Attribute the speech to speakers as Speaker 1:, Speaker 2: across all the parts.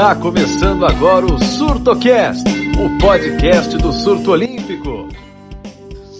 Speaker 1: Está começando agora o SurtoCast, o podcast do surto olímpico.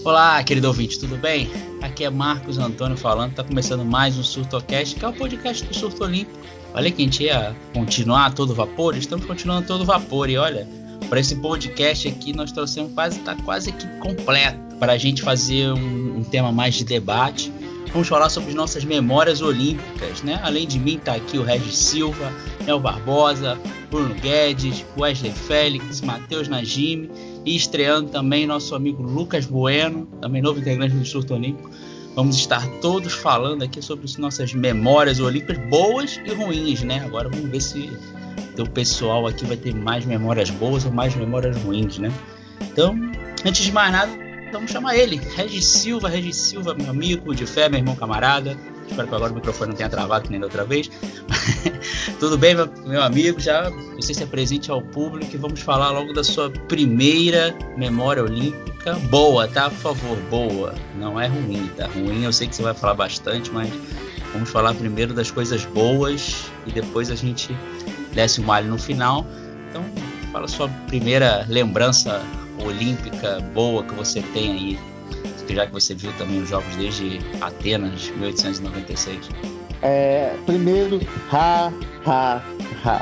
Speaker 2: Olá, querido ouvinte, tudo bem? Aqui é Marcos Antônio falando, está começando mais um SurtoCast, que é o podcast do surto olímpico. Olha que a gente ia continuar todo vapor, estamos continuando todo vapor e olha, para esse podcast aqui nós trouxemos quase, tá quase aqui completo para a gente fazer um, um tema mais de debate Vamos falar sobre nossas memórias olímpicas, né? Além de mim tá aqui o Regis Silva, Nel Barbosa, Bruno Guedes, Wesley Félix, Matheus Najimi e estreando também nosso amigo Lucas Bueno, também novo integrante do Surto Olímpico. Vamos estar todos falando aqui sobre nossas memórias olímpicas boas e ruins, né? Agora vamos ver se o pessoal aqui vai ter mais memórias boas ou mais memórias ruins, né? Então, antes de mais nada, Vamos chamar ele, Regis Silva, Regis Silva, meu amigo de fé, meu irmão camarada. Espero que agora o microfone não tenha travado que nem da outra vez. Tudo bem, meu, amigo? Já você se apresente ao público e vamos falar logo da sua primeira memória olímpica. Boa, tá? Por favor, boa. Não é ruim, tá? Ruim eu sei que você vai falar bastante, mas vamos falar primeiro das coisas boas e depois a gente desce o malho no final. Então, fala sua primeira lembrança olímpica boa que você tem aí, já que você viu também os jogos desde Atenas, 1896?
Speaker 3: É, primeiro, ha, ha, ha.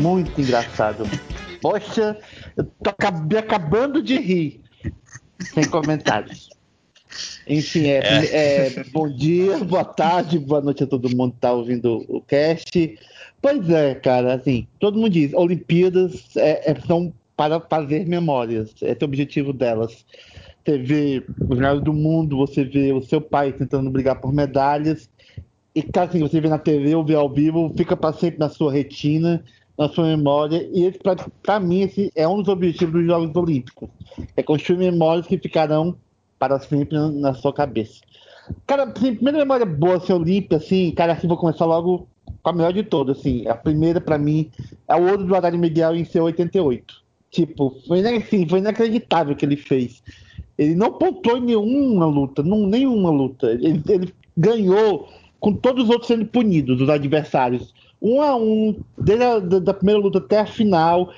Speaker 3: Muito engraçado. Poxa, eu tô acabando de rir. Sem comentários. Enfim, é, é. É, bom dia, boa tarde, boa noite a todo mundo que tá ouvindo o cast. Pois é, cara, assim, todo mundo diz, Olimpíadas é, é são para fazer memórias. Esse é o objetivo delas. Você vê os melhores do mundo, você vê o seu pai tentando brigar por medalhas, e cara, assim, você vê na TV ou vê ao vivo, fica para sempre na sua retina, na sua memória, e esse, para mim, esse é um dos objetivos dos Jogos Olímpicos. É construir memórias que ficarão para sempre na sua cabeça. Cara, assim, primeira memória boa, assim, olímpica, assim, cara, assim, vou começar logo com a melhor de todas, assim. A primeira, para mim, é o ouro do Adário Miguel em seu 88. Tipo, foi, assim, foi inacreditável o que ele fez. Ele não pontuou em nenhuma luta, não, nenhuma luta. Ele, ele ganhou com todos os outros sendo punidos, os adversários. Um a um, desde a da primeira luta até a final,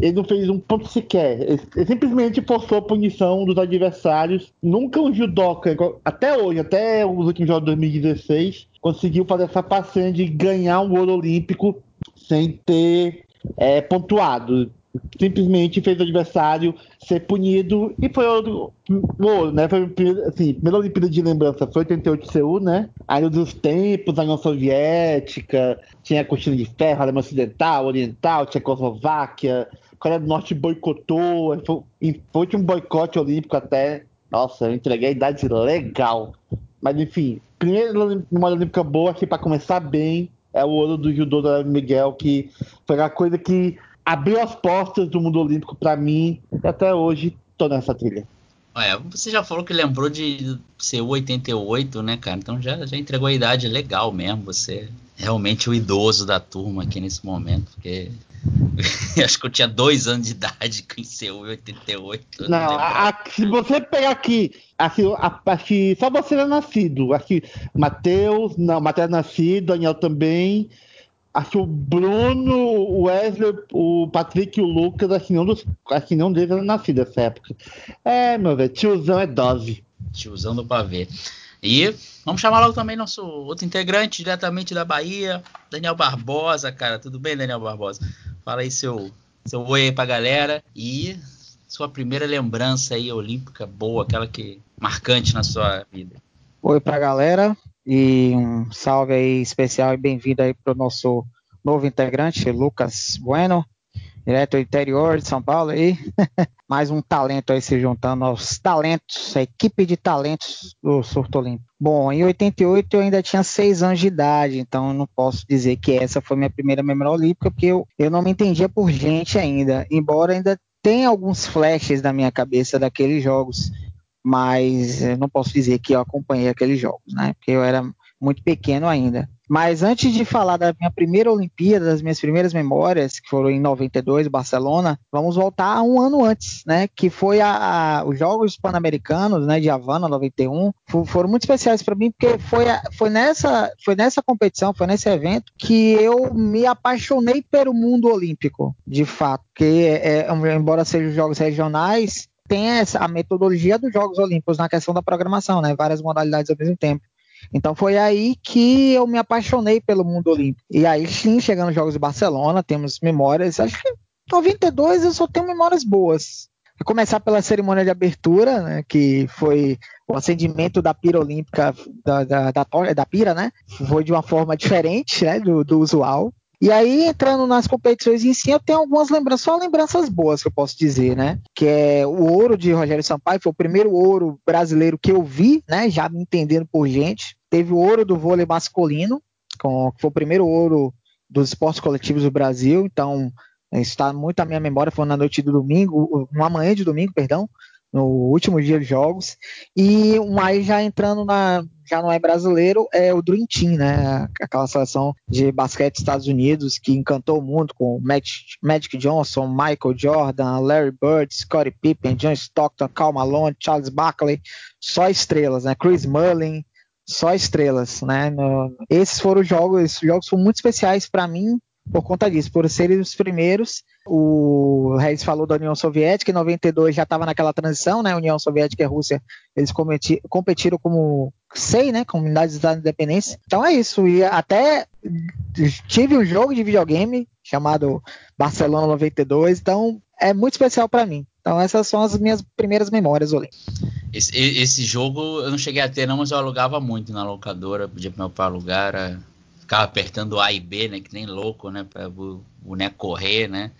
Speaker 3: ele não fez um ponto sequer. Ele, ele, simplesmente forçou a punição dos adversários. Nunca um judoca, até hoje, até os últimos jogos de 2016, conseguiu fazer essa passagem de ganhar um ouro olímpico sem ter é, pontuado simplesmente fez o adversário ser punido e foi o ouro, né? Foi assim, primeira Olimpíada de lembrança foi 88 de Seul, né? Aí dos tempos da União Soviética, tinha a cortina de ferro, Alemanha Ocidental, Oriental, Tchecoslováquia, Coreia do Norte boicotou, foi, foi um boicote olímpico até. Nossa, eu entreguei a idade legal. Mas enfim, primeira memória olímpica boa aqui para começar bem é o ouro do judô da Miguel, que foi a coisa que abriu as portas do mundo olímpico para mim e até hoje tô nessa trilha.
Speaker 2: É, você já falou que lembrou de ser 88, né, cara? Então já, já entregou a idade legal mesmo. Você é realmente o idoso da turma aqui nesse momento, porque acho que eu tinha dois anos de idade com seu 88.
Speaker 3: Não, não a, se você pegar aqui, aqui, aqui, só você é nascido. Aqui, Matheus, não, Matheus é nascido, Daniel também. Acho que o Bruno, o Wesley, o Patrick e o Lucas, acho que nenhum, dos, acho que nenhum deles era nascido nessa época. É, meu velho, tiozão é dose.
Speaker 2: Tiozão do pavê. E vamos chamar logo também nosso outro integrante, diretamente da Bahia, Daniel Barbosa, cara. Tudo bem, Daniel Barbosa? Fala aí seu, seu oi aí pra galera. E sua primeira lembrança aí olímpica boa, aquela que marcante na sua vida.
Speaker 4: Oi pra galera. E um salve aí especial e bem-vindo aí para o nosso novo integrante, Lucas Bueno, direto do interior de São Paulo aí. Mais um talento aí se juntando aos talentos, a equipe de talentos do Surto Olímpico. Bom, em 88 eu ainda tinha seis anos de idade, então não posso dizer que essa foi minha primeira memória olímpica, porque eu, eu não me entendia por gente ainda, embora ainda tenha alguns flashes na minha cabeça daqueles jogos mas não posso dizer que eu acompanhei aqueles jogos, né? Porque eu era muito pequeno ainda. Mas antes de falar da minha primeira Olimpíada, das minhas primeiras memórias, que foram em 92, Barcelona, vamos voltar a um ano antes, né? Que foi a, a os Jogos Pan-Americanos, né? De Havana, 91. Foram muito especiais para mim, porque foi, foi, nessa, foi nessa competição, foi nesse evento que eu me apaixonei pelo mundo olímpico, de fato. Porque, é, é embora sejam jogos regionais, tem essa, a metodologia dos Jogos Olímpicos na questão da programação, né? Várias modalidades ao mesmo tempo. Então foi aí que eu me apaixonei pelo mundo olímpico. E aí sim, chegando nos Jogos de Barcelona, temos memórias, acho que 92 eu só tenho memórias boas. Começar pela cerimônia de abertura, né, que foi o acendimento da pira olímpica, da, da, da, da pira, né? Foi de uma forma diferente né, do, do usual. E aí, entrando nas competições em si, eu tenho algumas lembranças, só lembranças boas que eu posso dizer, né? Que é o ouro de Rogério Sampaio, foi o primeiro ouro brasileiro que eu vi, né? Já me entendendo por gente. Teve o ouro do vôlei masculino, que foi o primeiro ouro dos esportes coletivos do Brasil, então está muito na minha memória, foi na noite do domingo, uma manhã de domingo, perdão, no último dia de jogos. E aí já entrando na. Já não é brasileiro, é o Dream Team, né? Aquela seleção de basquete dos Estados Unidos que encantou o mundo com Magic, Johnson, Michael Jordan, Larry Bird, Scottie Pippen, John Stockton, Cal Malone, Charles Barkley, só estrelas, né? Chris Mullin, só estrelas, né? No, esses foram os jogos, esses jogos foram muito especiais para mim por conta disso, por serem os primeiros. O Reis falou da União Soviética, em 92 já estava naquela transição, né? União Soviética e Rússia, eles competiram como sei, né? Comunidades da Independência. Então é isso. E até tive um jogo de videogame chamado Barcelona 92, então é muito especial para mim. Então essas são as minhas primeiras memórias, Olê.
Speaker 2: Esse, esse, jogo eu não cheguei a ter não, mas eu alugava muito na locadora, pedia pro meu pai alugar, era ficava apertando A e B, né? Que nem louco, né? Para o boneco correr, né?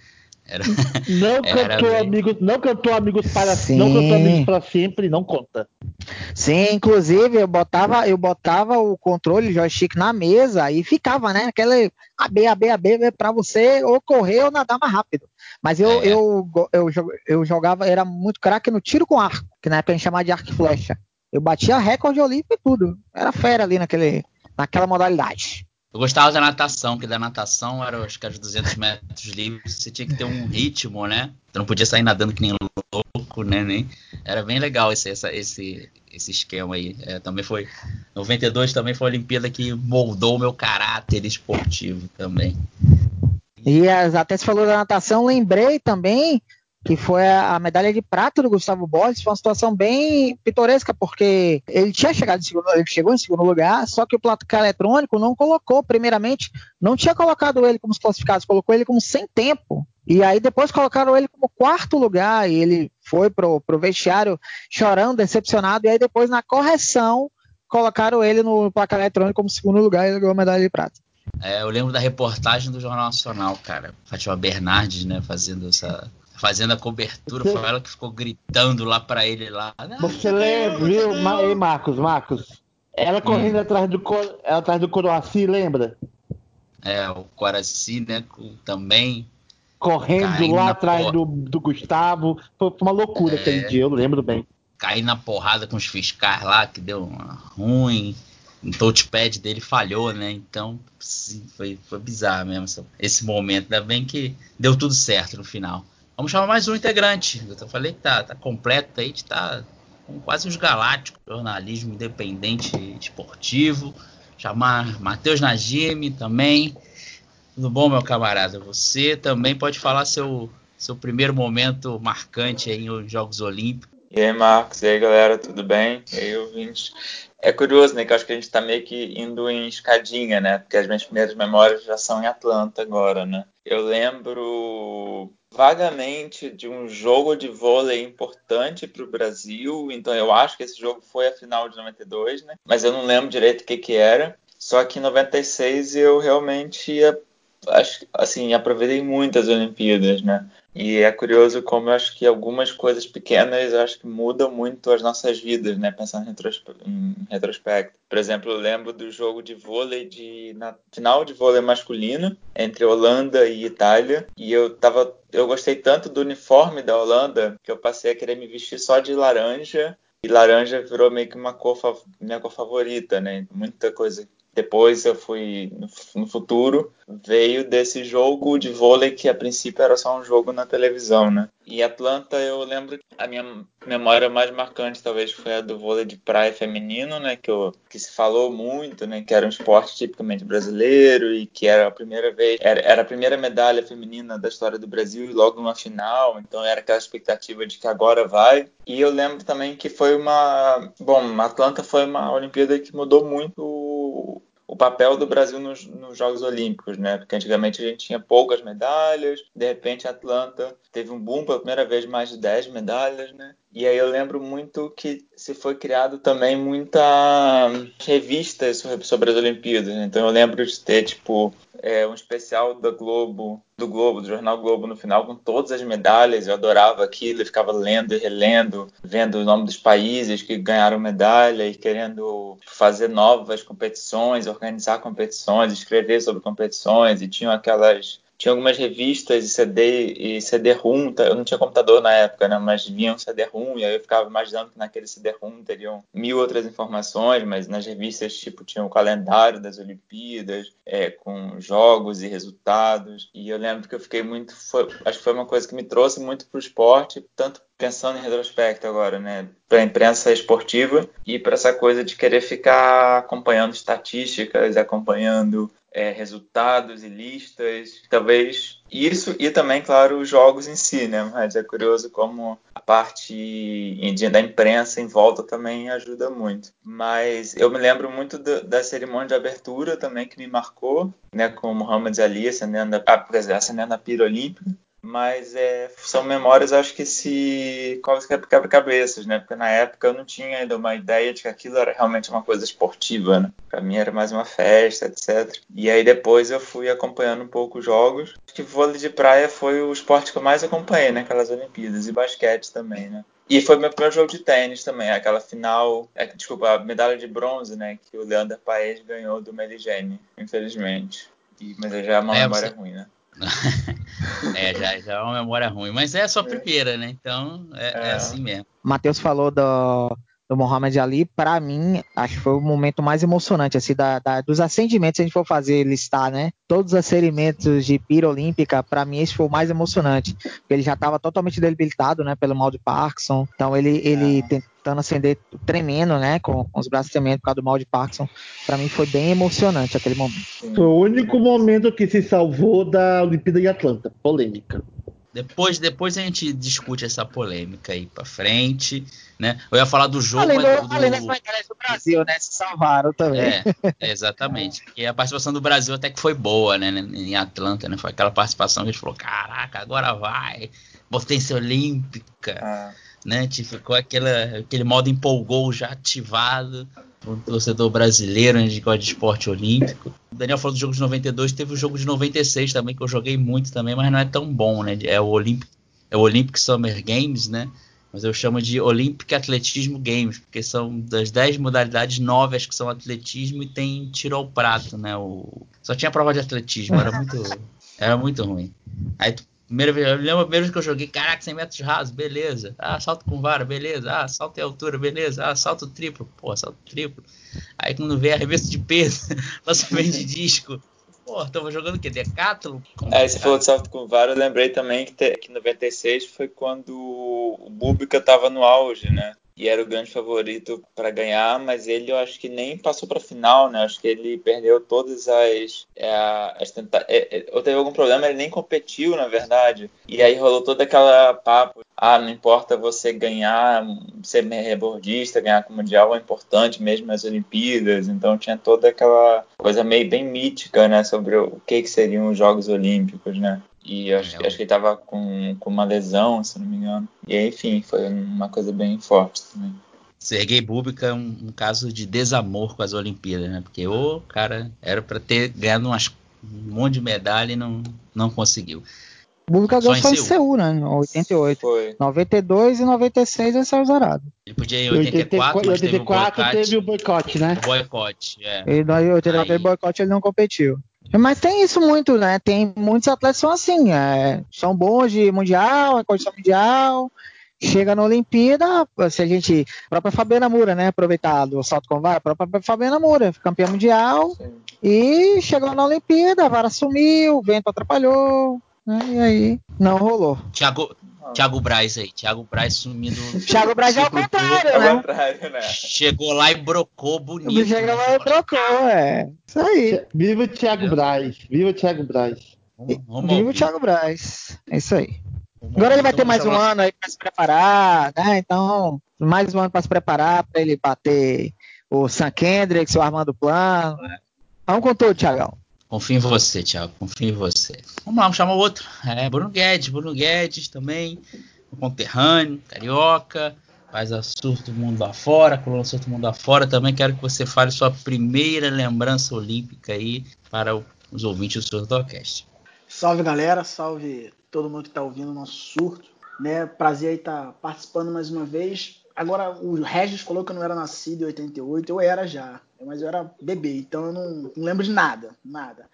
Speaker 3: Era, não cantou bem... amigos, não cantou amigos para Sim. não cantou amigos para sempre, não conta.
Speaker 4: Sim, inclusive eu botava, eu botava o controle joystick na mesa e ficava, né? Aquela AB, AB, AB para você ou correr ou nadar mais rápido. Mas eu, é. eu, eu, eu, jogava, era muito craque no tiro com arco, que na época a gente chamava de arco e flecha. Eu batia recorde olímpico e tudo. Era fera ali naquele, naquela modalidade.
Speaker 2: Eu gostava da natação, que da natação era, acho que era 200 metros livres, você tinha que ter um ritmo, né? Você não podia sair nadando que nem louco, né? Nem, era bem legal esse, essa, esse, esse esquema aí. É, também foi. 92 também foi a Olimpíada que moldou o meu caráter esportivo também.
Speaker 4: E até se falou da natação, lembrei também que foi a, medalha de prata do Gustavo Borges, foi uma situação bem pitoresca, porque ele tinha chegado em segundo, ele chegou em segundo lugar, só que o placar eletrônico não colocou, primeiramente, não tinha colocado ele como os classificados, colocou ele como sem tempo. E aí depois colocaram ele como quarto lugar, e ele foi pro, pro vestiário chorando, decepcionado, e aí depois na correção colocaram ele no placar eletrônico como segundo lugar e ele ganhou a medalha de prata.
Speaker 2: É, eu lembro da reportagem do Jornal Nacional, cara. Fátima Bernardes, né, fazendo essa, fazendo a cobertura, Você... foi ela que ficou gritando lá para ele lá.
Speaker 3: Você lembra, viu, Ei, Marcos, Marcos? Ela correndo hum. atrás do ela atrás do Coroaci, lembra?
Speaker 2: É, o Coraci, né, também
Speaker 3: correndo lá atrás por... do, do Gustavo, foi uma loucura é... aquele dia, eu lembro bem.
Speaker 2: Cair na porrada com os fiscais lá, que deu ruim. O touchpad dele falhou, né? Então, sim, foi, foi bizarro mesmo esse momento. Ainda bem que deu tudo certo no final. Vamos chamar mais um integrante. Eu falei que tá, tá completo aí, tá com quase os galácticos, jornalismo independente esportivo. Chamar Matheus Najimi também. Tudo bom, meu camarada? Você também pode falar seu, seu primeiro momento marcante aí nos Jogos Olímpicos.
Speaker 5: E aí, Marcos? E aí, galera? Tudo bem? E aí, ouvintes? É curioso, né? Que eu acho que a gente está meio que indo em escadinha, né? Porque as minhas primeiras memórias já são em Atlanta agora, né? Eu lembro vagamente de um jogo de vôlei importante para o Brasil, então eu acho que esse jogo foi a final de 92, né? Mas eu não lembro direito o que, que era. Só que em 96 eu realmente acho, assim, aproveitei muitas Olimpíadas, né? E é curioso como eu acho que algumas coisas pequenas acho que mudam muito as nossas vidas, né? Pensando em, retrospe em retrospecto. Por exemplo, eu lembro do jogo de vôlei de na final de vôlei masculino entre Holanda e Itália, e eu tava eu gostei tanto do uniforme da Holanda que eu passei a querer me vestir só de laranja e laranja virou meio que uma cor minha cor favorita, né? Muita coisa depois eu fui no, futuro, veio desse jogo de vôlei que a princípio era só um jogo na televisão, né? E Atlanta, eu lembro que a minha memória mais marcante talvez foi a do vôlei de praia feminino, né? Que, eu, que se falou muito, né? Que era um esporte tipicamente brasileiro e que era a primeira vez, era, era a primeira medalha feminina da história do Brasil e logo uma final, então era aquela expectativa de que agora vai. E eu lembro também que foi uma, bom, Atlanta foi uma Olimpíada que mudou muito o papel do Brasil nos, nos, Jogos Olímpicos, né? Porque antigamente a gente tinha poucas medalhas, de repente Atlanta teve um boom pela primeira vez mais de 10 medalhas, né? E aí eu lembro muito que se foi criado também muita revistas sobre as Olimpíadas. Né? Então eu lembro de ter tipo é, um especial da Globo, do Globo, do jornal Globo no final com todas as medalhas. Eu adorava aquilo, eu ficava lendo e relendo, vendo o nome dos países que ganharam medalha e querendo fazer novas competições, organizar competições, escrever sobre competições e tinham aquelas tinha algumas revistas e CD e CD-ROM, eu não tinha computador na época, né, mas vinha um CD-ROM e aí eu ficava imaginando que naquele CD-ROM teriam mil outras informações, mas nas revistas tipo tinha o calendário das Olimpíadas, é, com jogos e resultados, e eu lembro que eu fiquei muito, foi, acho que foi uma coisa que me trouxe muito para o esporte, tanto pensando em retrospecto agora, né, para a imprensa esportiva e para essa coisa de querer ficar acompanhando estatísticas, acompanhando é, resultados e listas, talvez isso e também, claro, os jogos em si, né? Mas é curioso como a parte da imprensa em volta também ajuda muito. Mas eu me lembro muito da, da cerimônia de abertura também que me marcou, né? Com o Muhammad Ali acendendo a, ah, acendendo a pira olímpica mas é, são memórias acho que se quebra-cabeças, né? Porque na época eu não tinha ainda uma ideia de que aquilo era realmente uma coisa esportiva, né? Para mim era mais uma festa, etc. E aí depois eu fui acompanhando um pouco os jogos. Acho que vôlei de praia foi o esporte que eu mais acompanhei naquelas Olimpíadas e basquete também, né? E foi meu primeiro jogo de tênis também, aquela final, é, desculpa, a medalha de bronze, né, que o Leandro Paes ganhou do Meligeni, infelizmente. E, mas já é uma memória ruim, né?
Speaker 2: é, já, já é uma memória ruim, mas é a sua primeira, né? Então é, é. é assim mesmo.
Speaker 4: Matheus falou do, do Muhammad Ali, para mim, acho que foi o momento mais emocionante, assim, da, da, dos acendimentos, se a gente for fazer, listar, né? Todos os acendimentos de pira olímpica, para mim, esse foi o mais emocionante. Porque ele já estava totalmente debilitado, né, pelo mal de Parkinson. Então, ele, ele é tentando acender, tremendo, né? Com, com, os braços tremendo por causa do mal de Parkinson. Para mim foi bem emocionante aquele momento.
Speaker 3: Foi o único momento que se salvou da Olimpíada de Atlanta. Polêmica.
Speaker 2: Depois, depois a gente discute essa polêmica aí pra frente, né? Eu ia falar do jogo,
Speaker 4: além
Speaker 2: do,
Speaker 4: do... Além medalhas do Brasil, né? Se salvaram também.
Speaker 2: É, exatamente. Porque a participação do Brasil até que foi boa, né? Em Atlanta, né? Foi aquela participação que a gente falou, caraca, agora vai. Potência olímpica. Ah né? Tipo, ficou aquela, aquele modo empolgou já ativado o torcedor brasileiro né, de de esporte olímpico. O Daniel falou do jogo de 92, teve o jogo de 96 também, que eu joguei muito também, mas não é tão bom, né? É o Olympic, é o Olympic Summer Games, né? Mas eu chamo de Olympic Atletismo Games, porque são das 10 modalidades, 9 acho que são atletismo e tem tiro ao prato, né? O... Só tinha prova de atletismo, era muito, era muito ruim. Aí tu Primeira vez, eu lembro a primeira vez que eu joguei, caraca, 100 metros rasos, beleza. Ah, salto com vara, beleza. Ah, salto em altura, beleza. Ah, salto triplo, pô, salto triplo. Aí quando vê arremesso de peso, lançamento de disco. Pô, tava jogando o quê? Decathlon?
Speaker 5: É, você falou de salto com vara, eu lembrei também que, te, que 96 foi quando o Búbica tava no auge, né? E era o grande favorito para ganhar, mas ele eu acho que nem passou para a final, né? Acho que ele perdeu todas as, é, as tenta... É, é, ou teve algum problema, ele nem competiu, na verdade. E aí rolou toda aquela papo, ah, não importa você ganhar, ser rebordista, ganhar com o mundial é importante mesmo nas Olimpíadas. Então tinha toda aquela coisa meio bem mítica, né, sobre o que que seriam os Jogos Olímpicos, né? E acho, acho que ele tava com, com uma lesão, se não me engano. E aí, enfim, foi uma coisa bem forte também.
Speaker 2: Sergei Bubka é um, um, caso de desamor com as Olimpíadas, né? Porque o cara era para ter ganhado umas, um monte de medalha e não, não conseguiu.
Speaker 4: Bubka ganhou só em Seul, né? 88. Foi. 92 e 96 ele saiu zerado.
Speaker 2: Ele podia ir em 84, 84
Speaker 3: mas teve o boicote, né?
Speaker 2: O boicote, é.
Speaker 4: E em 84 Aí... boicote ele não competiu. Mas tem isso muito, né? Tem muitos atletas que são assim, é, são bons de mundial, é condição mundial, chega na Olimpíada, se a gente. A própria Fabiana Moura, né? Aproveitar do salto com vara, a própria Fabiana Moura, campeã mundial. Sim. E chegou na Olimpíada, a vara sumiu, o vento atrapalhou. Né, e aí não rolou.
Speaker 2: Thiago, Thiago Braz aí, Thiago Braz sumindo.
Speaker 4: Thiago Braz é o contrário, né?
Speaker 5: contrário, né?
Speaker 2: Chegou lá e brocou bonito.
Speaker 4: Chegou lá e brocou, é. Isso aí.
Speaker 3: Viva o Thiago Braz, viva o Thiago Braz.
Speaker 4: Vamos, viva o Thiago Braz, é isso aí. Agora ele vai ter mais um ano aí para se preparar, né? Então, mais um ano para se preparar para ele bater o Sam Kendrick, o Armando Plano. Vamos com tudo, Thiagão.
Speaker 2: Confio em você, Thiago. Confio em você. Vamos lá, vamos chamar outro. É, Bruno Guedes. Bruno Guedes também. Conterrâneo, carioca. Faz a surto mundo afora, coluna surto mundo afora. Também quero que você fale sua primeira lembrança olímpica aí para os ouvintes do Surtocast.
Speaker 6: Salve galera, salve todo mundo que está ouvindo o nosso surto. Né? Prazer aí estar tá participando mais uma vez. Agora, o Regis falou que eu não era nascido em 88, eu era já, mas eu era bebê, então eu não, não lembro de nada, nada.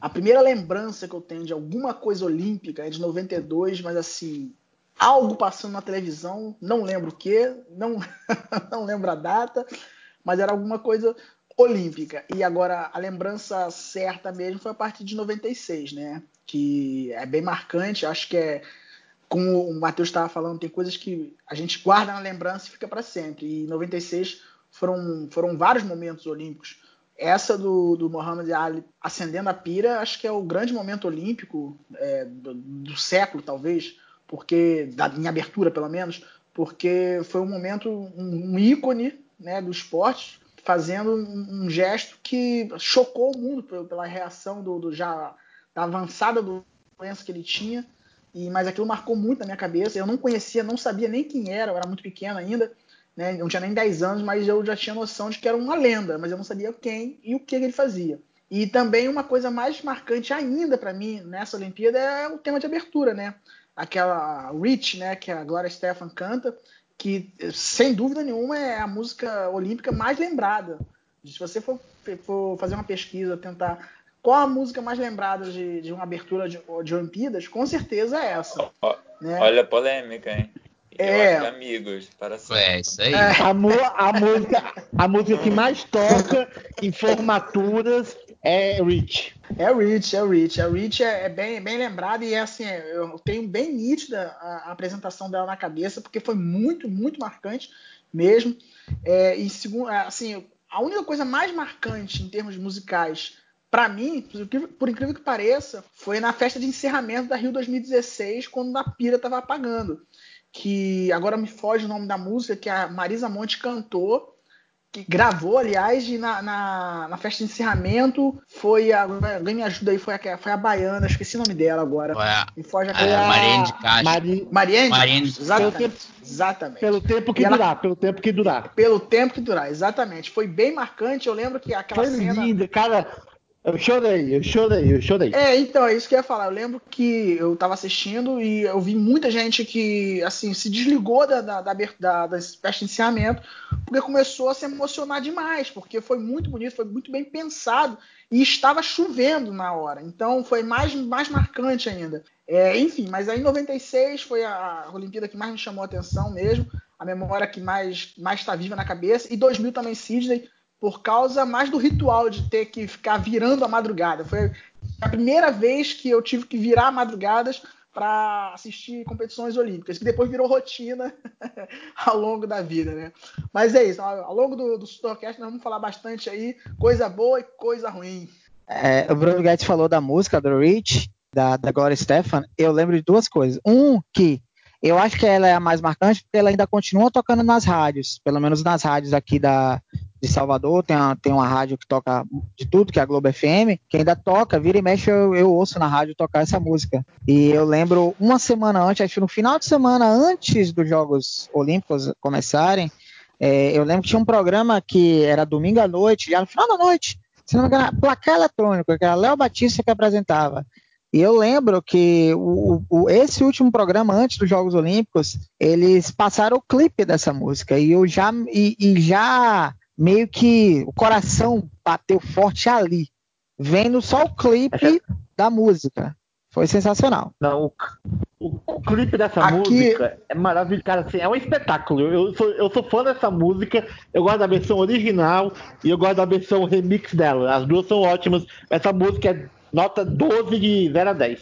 Speaker 6: A primeira lembrança que eu tenho de alguma coisa olímpica é de 92, mas assim, algo passando na televisão, não lembro o que, não, não lembro a data, mas era alguma coisa olímpica. E agora a lembrança certa mesmo foi a partir de 96, né? Que é bem marcante, acho que é como o Matheus estava falando, tem coisas que a gente guarda na lembrança e fica para sempre. E em 96 foram, foram vários momentos olímpicos. Essa do, do Muhammad Ali acendendo a pira, acho que é o grande momento olímpico é, do, do, século, talvez, porque da, em abertura, pelo menos, porque foi um momento, um, um ícone né, do esporte, fazendo um, um, gesto que chocou o mundo pela reação do, do já da avançada doença que ele tinha e, mas aquilo marcou muito na minha cabeça. Eu não conhecia, não sabia nem quem era, eu era muito pequeno ainda, né? não tinha nem 10 anos, mas eu já tinha noção de que era uma lenda, mas eu não sabia quem e o que ele fazia. E também uma coisa mais marcante ainda para mim nessa Olimpíada é o tema de abertura, né? Aquela Rich, né, que a Gloria Stefan canta, que sem dúvida nenhuma é a música olímpica mais lembrada. Se você for, for fazer uma pesquisa, tentar qual a música mais lembrada de, de uma abertura de, de Olimpíadas? Com certeza é essa.
Speaker 5: Oh, né? Olha a polêmica, hein?
Speaker 6: É.
Speaker 5: amigos, para sempre.
Speaker 2: É, isso aí.
Speaker 3: É. A, a, música, a música que mais toca em formaturas é Rich.
Speaker 6: É Rich, é Rich. A Rich é, é bem, bem lembrada e é assim, eu tenho bem nítida a, a, apresentação dela na cabeça, porque foi muito, muito marcante mesmo. É, e segundo, assim, a única coisa mais marcante em termos musicais para mim, por incrível que pareça, foi na festa de encerramento da Rio 2016, quando a pira estava apagando. Que agora me foge o nome da música, que a Marisa Monte cantou, que gravou, aliás, e na, na, na festa de encerramento foi a. Alguém me ajuda aí, foi a, foi a Baiana, esqueci o nome dela agora.
Speaker 2: Ué,
Speaker 6: me foge
Speaker 2: a, a Mariane de Castro.
Speaker 6: Mari, Mariane?
Speaker 2: Mariane
Speaker 6: exatamente. Pelo tempo, exatamente.
Speaker 3: Pelo tempo que ela, durar, pelo tempo que durar.
Speaker 6: Pelo tempo que durar, exatamente. Foi bem marcante, eu lembro que aquela
Speaker 3: foi
Speaker 6: cena.
Speaker 3: Linda, cara eu chorei, eu chorei, eu chorei.
Speaker 6: É, então, é isso que eu ia falar. Eu lembro que eu tava assistindo e eu vi muita gente que, assim, se desligou da, da, da, da, de encerramento porque começou a se emocionar demais, porque foi muito bonito, foi muito bem pensado e estava chovendo na hora. Então, foi mais, mais marcante ainda. É, enfim, mas aí em 96 foi a, Olimpíada que mais me chamou a atenção mesmo, a memória que mais está viva na cabeça, e 2000 também Sydney, por causa mais do ritual de ter que ficar virando a madrugada. Foi a primeira vez que eu tive que virar madrugadas para assistir competições olímpicas, que depois virou rotina ao longo da vida, né? Mas é isso, ao longo do, do Supercast nós vamos falar bastante aí, coisa boa e coisa ruim.
Speaker 4: É, o Bruno Guedes falou da música do Rich, da, da Gloria Stefan, eu lembro de duas coisas. Um, que eu acho que ela é a mais marcante porque ela ainda continua tocando nas rádios, pelo menos nas rádios aqui da, de Salvador, tem uma, tem uma rádio que toca de tudo, que é a Globo FM, que ainda toca, vira e mexe, eu, eu ouço na rádio tocar essa música. E eu lembro uma semana antes, acho que no final de semana antes dos Jogos Olímpicos começarem, é, eu lembro que tinha um programa que era domingo à noite, já no final da noite, se não me engano, placar eletrônico, que era Léo Batista que apresentava. E eu lembro que o, o, esse último programa, antes dos Jogos Olímpicos, eles passaram o clipe dessa música. E eu já, e, e já meio que o coração bateu forte ali, vendo só o clipe da música. foi sensacional.
Speaker 3: Não, o, o, o clipe dessa
Speaker 6: Aqui-
Speaker 3: música é maravilhoso, cara, assim, é um espetáculo. Eu sou, eu sou fã dessa música, eu gosto da versão original e eu gosto da versão remix dela. As duas são ótimas. Essa música é nota 12 de 0 a 10.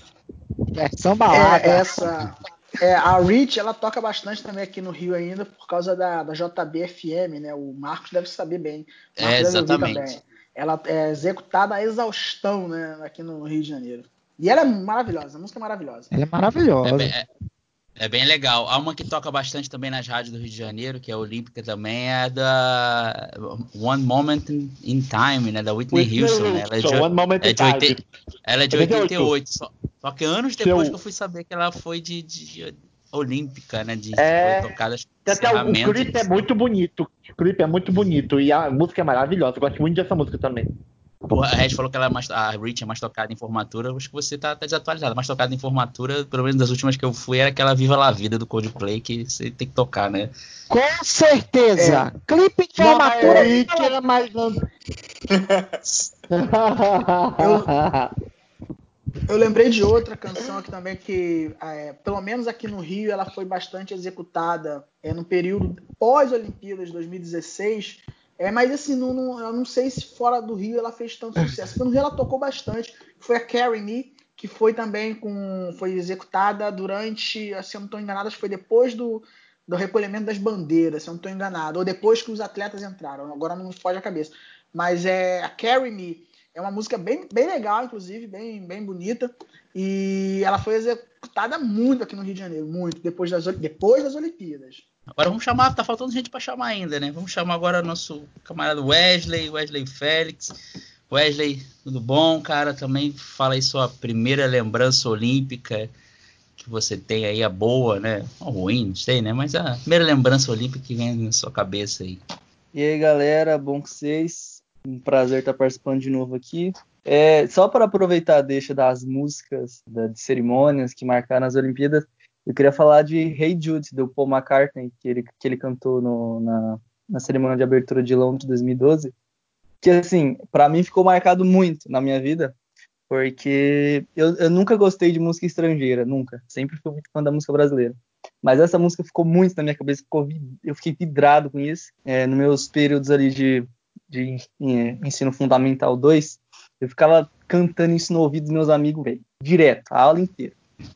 Speaker 4: Versão balada.
Speaker 6: É, essa. É, a Rich, ela toca bastante também aqui no Rio ainda por causa da, da JBFM, né? O Marcos deve saber bem.
Speaker 2: É, exatamente.
Speaker 6: Ela é executada a exaustão, né? Aqui no Rio de Janeiro. E ela é maravilhosa, a música é maravilhosa.
Speaker 4: Ela é maravilhosa.
Speaker 2: É bem, é- é bem legal. Há uma que toca bastante também nas rádios do Rio de Janeiro, que é a Olímpica também, é da One Moment in Time, né? Da Whitney,
Speaker 3: Whitney
Speaker 2: Houston. né? Ela é de,
Speaker 3: Houston, One Moment
Speaker 2: é
Speaker 3: in
Speaker 2: de 80
Speaker 3: Time.
Speaker 2: ela é de
Speaker 3: 88.
Speaker 2: 88. Só, só que anos depois
Speaker 3: Seu-
Speaker 2: que eu fui saber que ela foi de, de Olímpica, né? De,
Speaker 3: É,
Speaker 2: foi tocada
Speaker 3: Até o, clipe é muito bonito. O clipe é muito bonito e a música é maravilhosa. Eu gosto muito dessa música também.
Speaker 2: A Red falou que ela é mais, a Rich é mais tocada em formatura. Acho que você tá, tá desatualizado. Mais tocada em formatura, pelo menos das últimas que eu fui, era aquela Viva La Vida do Coldplay, que você tem que tocar, né?
Speaker 4: Com certeza. Clipe de
Speaker 3: Não,
Speaker 4: formatura.
Speaker 3: a Rich era mais.
Speaker 6: Eu lembrei de outra canção aqui também que, é, pelo menos aqui no Rio, ela foi bastante executada é, no período pós-Olimpíadas de 2016. É, mas assim, não, não- eu não sei se fora do Rio ela fez tanto sucesso. Porque no Rio ela tocou bastante. Foi a Carry Me, que foi também com. Foi executada durante. Se eu não estou enganado, foi depois do, do recolhimento das bandeiras, se eu não estou enganado. Ou depois que os atletas entraram. Agora não me foge a cabeça. Mas é a Carry Me é uma música bem, bem legal, inclusive, bem, bem bonita. E ela foi executada muito aqui no Rio de Janeiro, muito, depois das, depois das Olimpíadas.
Speaker 2: Agora vamos chamar, tá faltando gente pra chamar ainda, né? Vamos chamar agora nosso camarada Wesley, Wesley Félix. Wesley, tudo bom, cara? Também fala aí sua primeira lembrança olímpica que você tem aí, a boa, né? Ou ruim, não sei, né? Mas a primeira lembrança olímpica que vem na sua cabeça aí.
Speaker 7: E aí, galera, bom com vocês? Um prazer estar participando de novo aqui. É, só para aproveitar a deixa das músicas, da- de cerimônias que marcaram as Olimpíadas, eu queria falar de Hey Jude, do Paul McCartney, que ele, que ele cantou no- na, na cerimônia de abertura de Londres 2012, que, assim, para mim ficou marcado muito na minha vida, porque eu, eu nunca gostei de música estrangeira, nunca. Sempre fui muito fã da música brasileira. Mas essa música ficou muito na minha cabeça, ficou eu fiquei vidrado com isso. É, nos meus períodos ali de, de eh, ensino fundamental 2, eu ficava cantando isso no ouvido dos meus amigos, velho, direto, a aula inteira.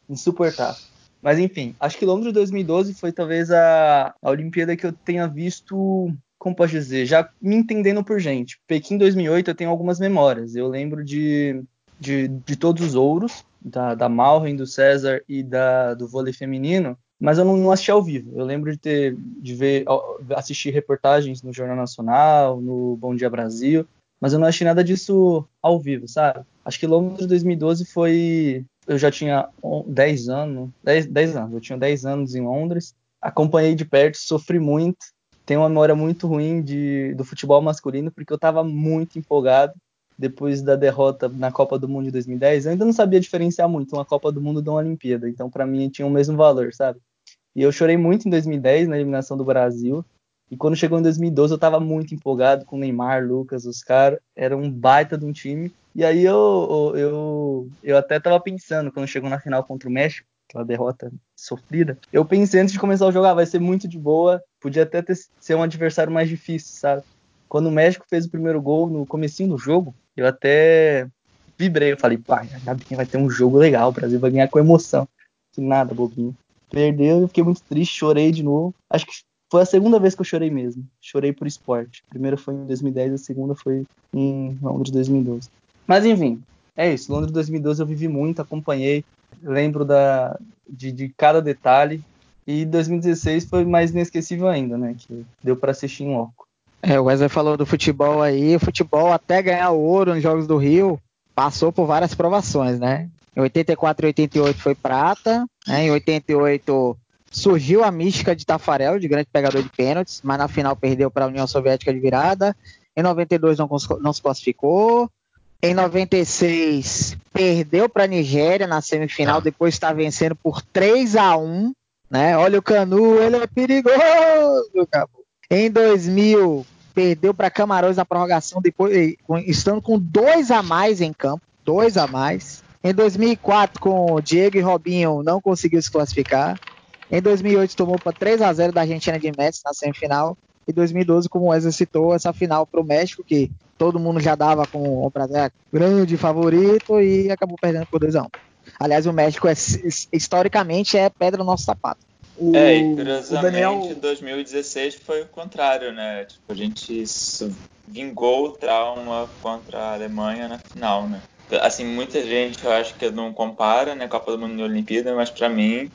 Speaker 7: Insuportável. Mas enfim, acho que Londres 2012 foi talvez a, a Olimpíada que eu tenha visto, como posso dizer, já me entendendo por gente. Pequim 2008 eu tenho algumas memórias. Eu lembro de, de, de todos os ouros, da, da Malren, do César e da, do vôlei feminino, mas eu não, não assisti ao vivo. Eu lembro de ter de ver assistir reportagens no Jornal Nacional, no Bom Dia Brasil, mas eu não achei nada disso ao vivo, sabe? Acho que Londres 2012 foi eu já tinha on- 10 anos, 10, 10 anos, eu tinha 10 anos em Londres, acompanhei de perto, sofri muito, tenho uma memória muito ruim de, do futebol masculino, porque eu estava muito empolgado depois da derrota na Copa do Mundo de 2010, eu ainda não sabia diferenciar muito uma Copa do Mundo de uma Olimpíada, então para mim tinha o mesmo valor, sabe? E eu chorei muito em 2010 na eliminação do Brasil. E quando chegou em 2012 eu tava muito empolgado com Neymar, Lucas, os caras, era um baita de um time. E aí eu, eu, eu até tava pensando quando chegou na final contra o México, aquela derrota sofrida, eu pensei antes de começar o jogar, vai ser muito de boa, podia até ter, ser um adversário mais difícil, sabe? Quando o México fez o primeiro gol no comecinho do jogo, eu até vibrei, eu falei, pai, ainda bem, vai ter um jogo legal, o Brasil vai ganhar com emoção. Que nada, bobinho. Perdeu, eu fiquei muito triste, chorei de novo. Acho que foi a segunda vez que eu chorei mesmo. Chorei por esporte. A primeira foi em 2010, a segunda foi em Londres 2012. Mas enfim, é isso. Londres 2012 eu vivi muito, acompanhei, lembro da, de, de cada detalhe. E 2016 foi mais inesquecível ainda, né? Que deu para assistir em loco.
Speaker 4: É, o Wesley falou do futebol aí. O futebol, até ganhar ouro nos Jogos do Rio, passou por várias provações, né? Em 84 e 88 foi prata. Né? Em 88 surgiu a mística de Tafarel, de grande pegador de pênaltis, mas na final perdeu para a União Soviética de virada. Em 92 não, não se classificou. Em 96 perdeu para a Nigéria na semifinal,
Speaker 2: Tá.
Speaker 4: depois está vencendo por 3 a 1 né? Olha o Canu, ele é perigoso, cabo. Em 2000 perdeu para Camarões na prorrogação depois estando com dois a mais em campo, dois a mais. Em 2004, com Diego e Robinho, não conseguiu se classificar. Em 2008, tomou para 3 a 0 da Argentina de Messi na semifinal. E 2012, como o Wesley citou, essa final para o México, que todo mundo já dava com o Brasil grande favorito e acabou perdendo por 2 a 1 Aliás, o México é, historicamente é pedra no nosso sapato.
Speaker 5: O, é, e curiosamente, o Daniel... 2016 foi o contrário, né? Tipo, a gente vingou o trauma contra a Alemanha na final, né? Assim, muita gente eu acho que não compara, né, Copa do Mundo e Olimpíada, mas para mim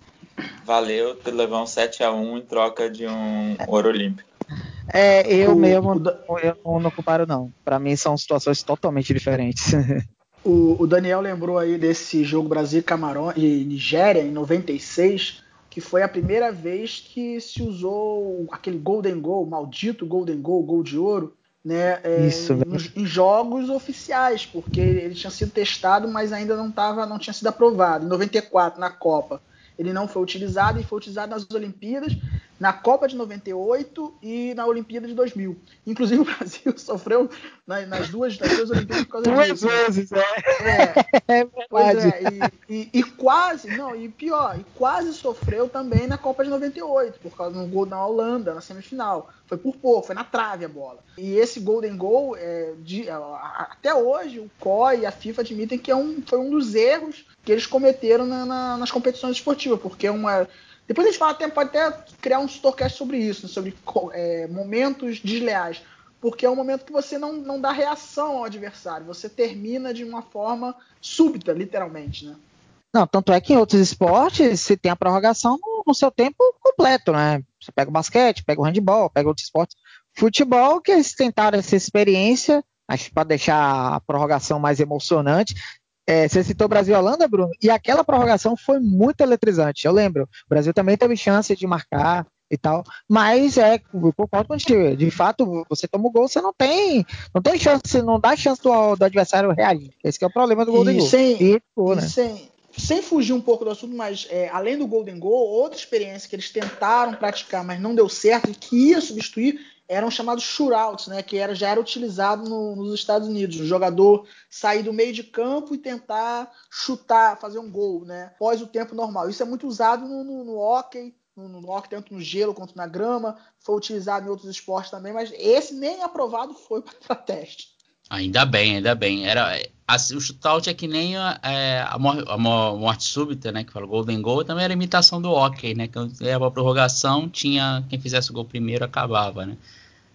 Speaker 5: valeu ter levar um 7 a 1 em troca de um ouro olímpico.
Speaker 4: É, eu o, mesmo o, eu não, não comparo não. Para mim são situações totalmente diferentes.
Speaker 6: O, o, Daniel lembrou aí desse jogo Brasil Camarão e Nigéria em 96, que foi a primeira vez que se usou aquele Golden Goal, maldito Golden Goal, gol de ouro, né, é, Isso, em, em, jogos oficiais, porque ele tinha sido testado, mas ainda não tava, não tinha sido aprovado. Em 94 na Copa, ele não foi utilizado e foi utilizado nas Olimpíadas na Copa de 98 e na Olimpíada de 2000. Inclusive o Brasil sofreu nas, nas duas, nas duas Olimpíadas por causa
Speaker 4: Duas
Speaker 6: disso.
Speaker 4: Duas né? vezes, é.
Speaker 6: é. é pois é, e, e, e, quase, não, e pior, e quase sofreu também na Copa de 98, por causa do gol na Holanda, na semifinal. Foi por pouco, foi na trave a bola. E esse Golden Goal, é, de, até hoje, o COI e a FIFA admitem que é um, foi um dos erros que eles cometeram na, na, nas competições esportivas, porque é uma depois a gente fala, até, pode até criar um storycast sobre isso, sobre é, momentos desleais. Porque é um momento que você não, não dá reação ao adversário, você termina de uma forma súbita, literalmente, né?
Speaker 4: Não, tanto é que em outros esportes você tem a prorrogação no, no seu tempo completo, né? Você pega o basquete, pega o handball, pega outros esportes. Futebol, que eles tentaram essa experiência, acho para deixar a prorrogação mais emocionante, é, você citou Brasil e Holanda, Bruno, e aquela prorrogação foi muito eletrizante. Eu lembro, o Brasil também teve chance de marcar e tal, mas é, eu concordo contigo. De fato, você toma o gol, você não tem, não tem chance, não dá chance do, do adversário reagir. Esse é o problema do Golden Goal.
Speaker 6: Sem, e, pô, né? sem, sem fugir um pouco do assunto, mas é, além do Golden Goal, outra experiência que eles tentaram praticar, mas não deu certo e que ia substituir eram chamados shootouts, né, que era, já era utilizado no, nos Estados Unidos, o jogador sair do meio de campo e tentar chutar, fazer um gol, né, após o tempo normal. Isso é muito usado no, no, no hockey, no, no hockey tanto no gelo quanto na grama, foi utilizado em outros esportes também, mas esse nem aprovado foi para teste.
Speaker 2: Ainda bem, ainda bem. Era assim, o shootout é que nem a, é, a, a, morte súbita, né? Que fala Golden Goal, também era imitação do hockey, né? Que leva a prorrogação, tinha quem fizesse o gol primeiro acabava, né?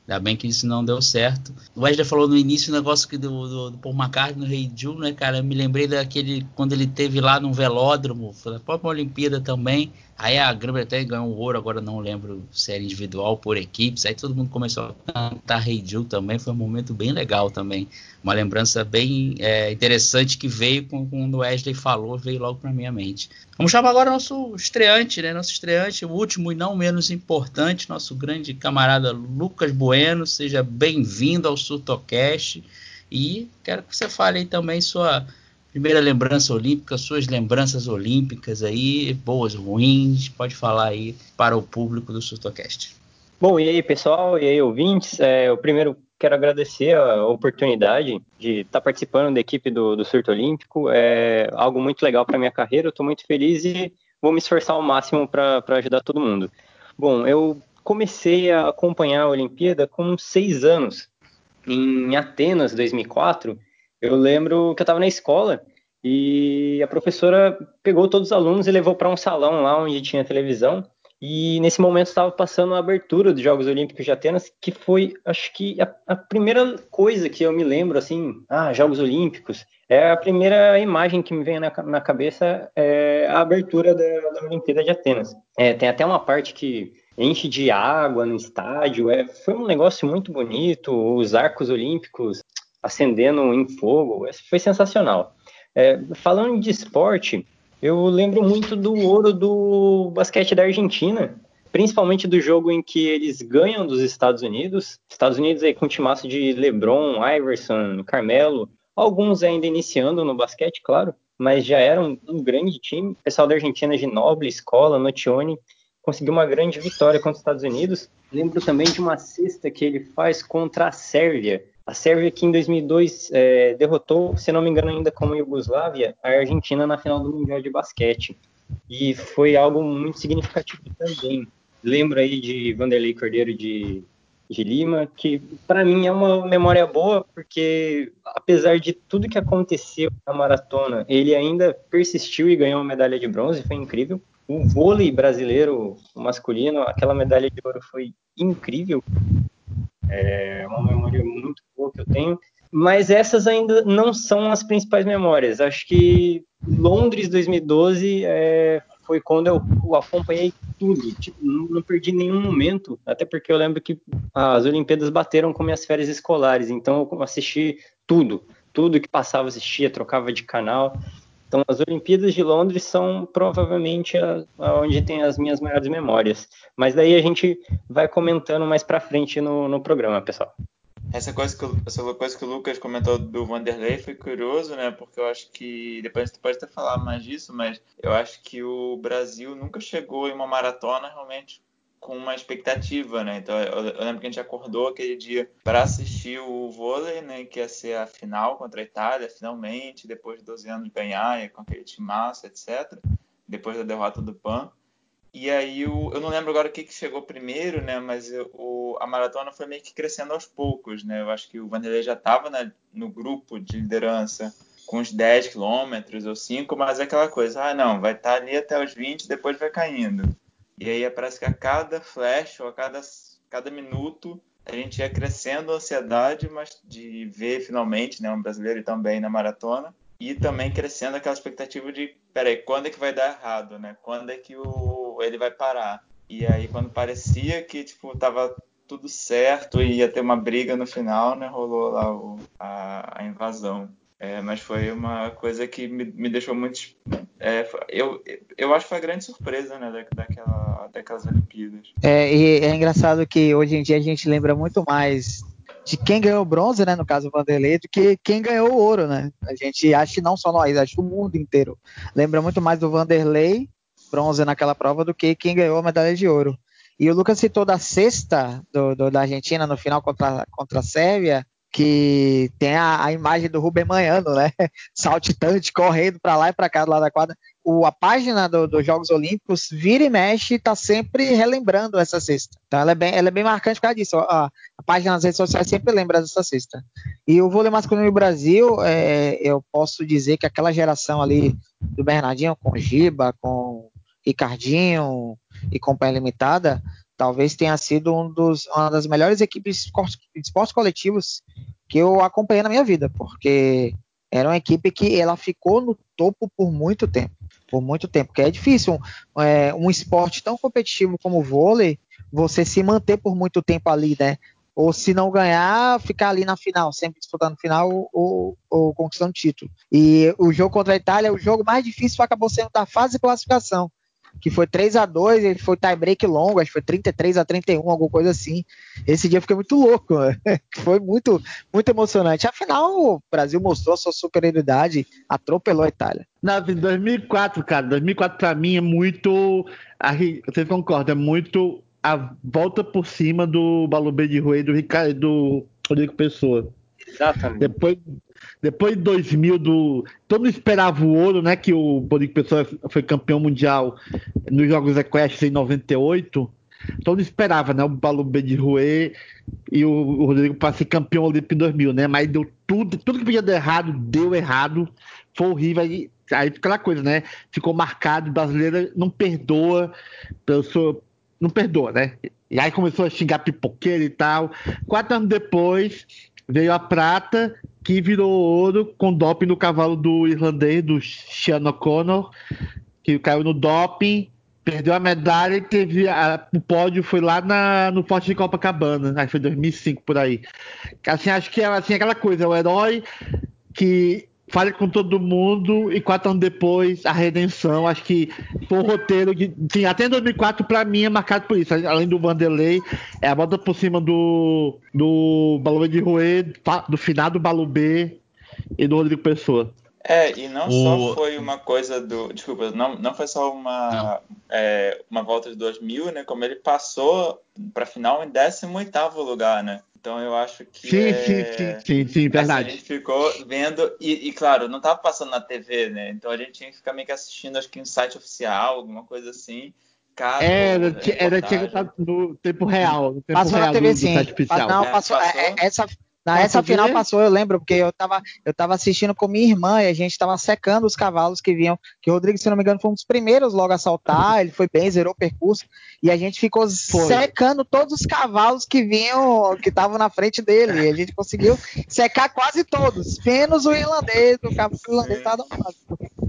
Speaker 2: Ainda bem que isso não deu certo. O Wesley falou no início o negócio que do, do, do Paul McCartney no Rei Jules, né, cara? Eu me lembrei daquele quando ele teve lá no velódromo, foi da própria Olimpíada também. Aí a Grã-Bretanha ganhou um ouro, agora não lembro se era individual por equipes. Aí todo mundo começou a cantar Jules também. Foi um momento bem legal também. Uma lembrança bem é, interessante que veio quando o Wesley falou, veio logo para minha mente. Vamos chamar agora nosso estreante, né? Nosso estreante, o último e não menos importante, nosso grande camarada Lucas Bueno. Seja bem-vindo ao Surtocast. E quero que você fale aí também sua primeira lembrança olímpica, suas lembranças olímpicas aí, boas, ruins. Pode falar aí para o público do Surtocast.
Speaker 8: Bom, e aí, pessoal, e aí, ouvintes? É, o primeiro quero agradecer a oportunidade de estar participando da equipe do, do Surto Olímpico. É algo muito legal para minha carreira. Eu estou muito feliz e vou me esforçar ao máximo para ajudar todo mundo. Bom, eu comecei a acompanhar a Olimpíada com seis anos. Em Atenas, 2004, eu lembro que eu estava na escola e a professora pegou todos os alunos e levou para um salão lá onde tinha televisão e nesse momento estava passando a abertura dos Jogos Olímpicos de Atenas, que foi, acho que, a, a, primeira coisa que eu me lembro, assim, ah, Jogos Olímpicos. É a primeira imagem que me vem na, na cabeça é a abertura da, da Olimpíada de Atenas. É, tem até uma parte que enche de água no estádio. É, foi um negócio muito bonito, os arcos olímpicos acendendo em fogo. Foi sensacional. É, falando de esporte, eu lembro muito do ouro do basquete da Argentina, principalmente do jogo em que eles ganham dos Estados Unidos. Estados Unidos aí com um timaço de LeBron, Iverson, Carmelo, alguns ainda iniciando no basquete, claro, mas já era um, um grande time. O pessoal da Argentina de Noble, Escola, Notione, conseguiu uma grande vitória contra os Estados Unidos. Lembro também de uma cesta que ele faz contra a Sérvia, A Sérvia que em 2002 é, derrotou, se não me engano ainda como Iugoslávia, a Argentina na final do Mundial de Basquete. E foi algo muito significativo também. Lembro aí de Vanderlei Cordeiro de, de Lima, que para mim é uma memória boa, porque apesar de tudo que aconteceu na maratona, ele ainda persistiu e ganhou uma medalha de bronze, foi incrível. O vôlei brasileiro masculino, aquela medalha de ouro foi incrível. É tenho. Mas essas ainda não são as principais memórias. Acho que Londres 2012 é, foi quando eu, eu acompanhei tudo. Tipo, não, não, perdi nenhum momento, até porque eu lembro que as Olimpíadas bateram com minhas férias escolares, então eu assisti tudo. Tudo que passava, assistia, trocava de canal. Então, as Olimpíadas de Londres são provavelmente a, a onde tem as minhas maiores memórias. Mas daí a gente vai comentando mais para frente no, no programa, pessoal.
Speaker 5: Essa coisa, que, essa coisa que o Lucas comentou do Vanderlei foi curioso, né? Porque eu acho que. Depois gente pode até falar mais disso, mas eu acho que o Brasil nunca chegou em uma maratona realmente com uma expectativa, né? Então eu, lembro que a gente acordou aquele dia para assistir o vôlei, né? Que ia ser a final contra a Itália, finalmente, depois de 12 anos de ganhar, com aquele massa, etc. Depois da derrota do PAN. E aí o, eu não lembro agora o que, que chegou primeiro, né? Mas o, a maratona foi meio que crescendo aos poucos, né? Eu acho que o Vanderlei já estava no grupo de liderança com uns 10 quilômetros ou 5, mas é aquela coisa, ah não, vai estar tá ali até os 20, depois vai caindo. E aí parece que a cada flash ou a cada, cada minuto a gente ia crescendo a ansiedade mas de ver finalmente né, um brasileiro também na maratona e também crescendo aquela expectativa de, peraí, quando é que vai dar errado, né? Quando é que o, ele vai parar? E aí quando parecia que, tipo, tava tudo certo e ia ter uma briga no final, né? Rolou lá o, a, a invasão. É, mas foi uma coisa que me, me deixou muito. É, eu, eu acho que foi a grande surpresa né, da, daquela, daquelas Olimpíadas.
Speaker 4: É, e é engraçado que hoje em dia a gente lembra muito mais de quem ganhou bronze, né, no caso o Vanderlei, do que quem ganhou ouro, né? A gente acha não só nós, acho o mundo inteiro lembra muito mais do Vanderlei, bronze naquela prova, do que quem ganhou a medalha de ouro. E o Lucas citou da sexta do, do, da Argentina no final contra, contra a Sérvia, que tem a, a, imagem do Rubem Manhano, né? Saltitante, correndo para lá e para cá do lado da quadra. O, a página do, dos Jogos Olímpicos vira e mexe está sempre relembrando essa cesta. Então ela é bem, ela é bem marcante por causa disso. A, a página nas redes sociais sempre lembra dessa cesta. E o vôlei masculino no Brasil, é, eu posso dizer que aquela geração ali do Bernardinho com Giba, com Ricardinho e Companhia Limitada, talvez tenha sido um dos, uma das melhores equipes de esportes coletivos que eu acompanhei na minha vida, porque era uma equipe que ela ficou no topo por muito tempo, por muito tempo, porque é difícil um, é, um esporte tão competitivo como o vôlei, você se manter por muito tempo ali, né? Ou se não ganhar, ficar ali na final, sempre disputando final ou, ou conquistando título. E o jogo contra a Itália, o jogo mais difícil acabou sendo da fase de classificação, que foi 3 a 2 ele foi tie break longo, acho que foi 33 a 31, alguma coisa assim. Esse dia eu fiquei muito louco, foi muito, muito emocionante. Afinal, o Brasil mostrou sua superioridade, atropelou a Itália.
Speaker 3: Na 2004, cara, 2004 para mim é muito, vocês concordam, é muito a volta por cima do Balubê de Rui do Ricardo do Rodrigo Pessoa.
Speaker 8: Exatamente.
Speaker 3: Depois, depois de 2000, do, todo esperava o ouro, né? Que o Rodrigo Pessoa foi campeão mundial nos Jogos Equestres em 98. Todo esperava, né? O Balubê de Rouet e o, o Rodrigo para ser campeão olímpico em 2000, né? Mas deu tudo, tudo que podia dar errado, deu errado. Foi horrível. Aí, aí aquela coisa, né? Ficou marcado. Brasileira não perdoa. Pessoa, não perdoa, né? E aí começou a xingar pipoqueiro e tal. Quatro anos depois, veio a prata, que virou ouro com doping no cavalo do irlandês, do Sean O'Connor, que caiu no doping, perdeu a medalha e teve a, o pódio foi lá na, no Forte de Copacabana, que foi 2005 por aí. Assim, acho que é assim, aquela coisa, o herói que fale com todo mundo e quatro anos depois a redenção. Acho que foi um roteiro que, sim, até 2004 para mim é marcado por isso. Além do Vanderlei, é a volta por cima do do Balubê de Rouet, do finado Balubê e do Rodrigo Pessoa.
Speaker 5: É, e não o... só foi uma coisa do. Desculpa, não, não foi só uma, é, uma volta de 2000, né? Como ele passou para final em 18 lugar, né? Então eu acho que.
Speaker 3: Sim,
Speaker 5: é...
Speaker 3: sim, sim, sim, sim, verdade.
Speaker 5: Assim, a gente ficou vendo, e, e, claro, não estava passando na TV, né? Então a gente tinha que ficar meio que assistindo, acho que em site oficial, alguma coisa assim. Caso
Speaker 3: era, era tinha que estar no tempo real, no tempo
Speaker 4: passou
Speaker 3: real
Speaker 4: na TV,
Speaker 3: do,
Speaker 4: sim.
Speaker 3: do site oficial.
Speaker 4: Não,
Speaker 5: É,
Speaker 4: passou,
Speaker 5: passou?
Speaker 4: é, essa, na essa final passou, eu lembro, porque eu tava, eu tava assistindo com minha irmã e a gente tava secando os cavalos que vinham, que o Rodrigo, se não me engano, foi um dos primeiros logo a saltar, ele foi bem, zerou o percurso, e a gente ficou secando todos os cavalos que vinham, que estavam na frente dele, e a gente conseguiu secar quase todos, menos o irlandês, o cavalo irlandês tava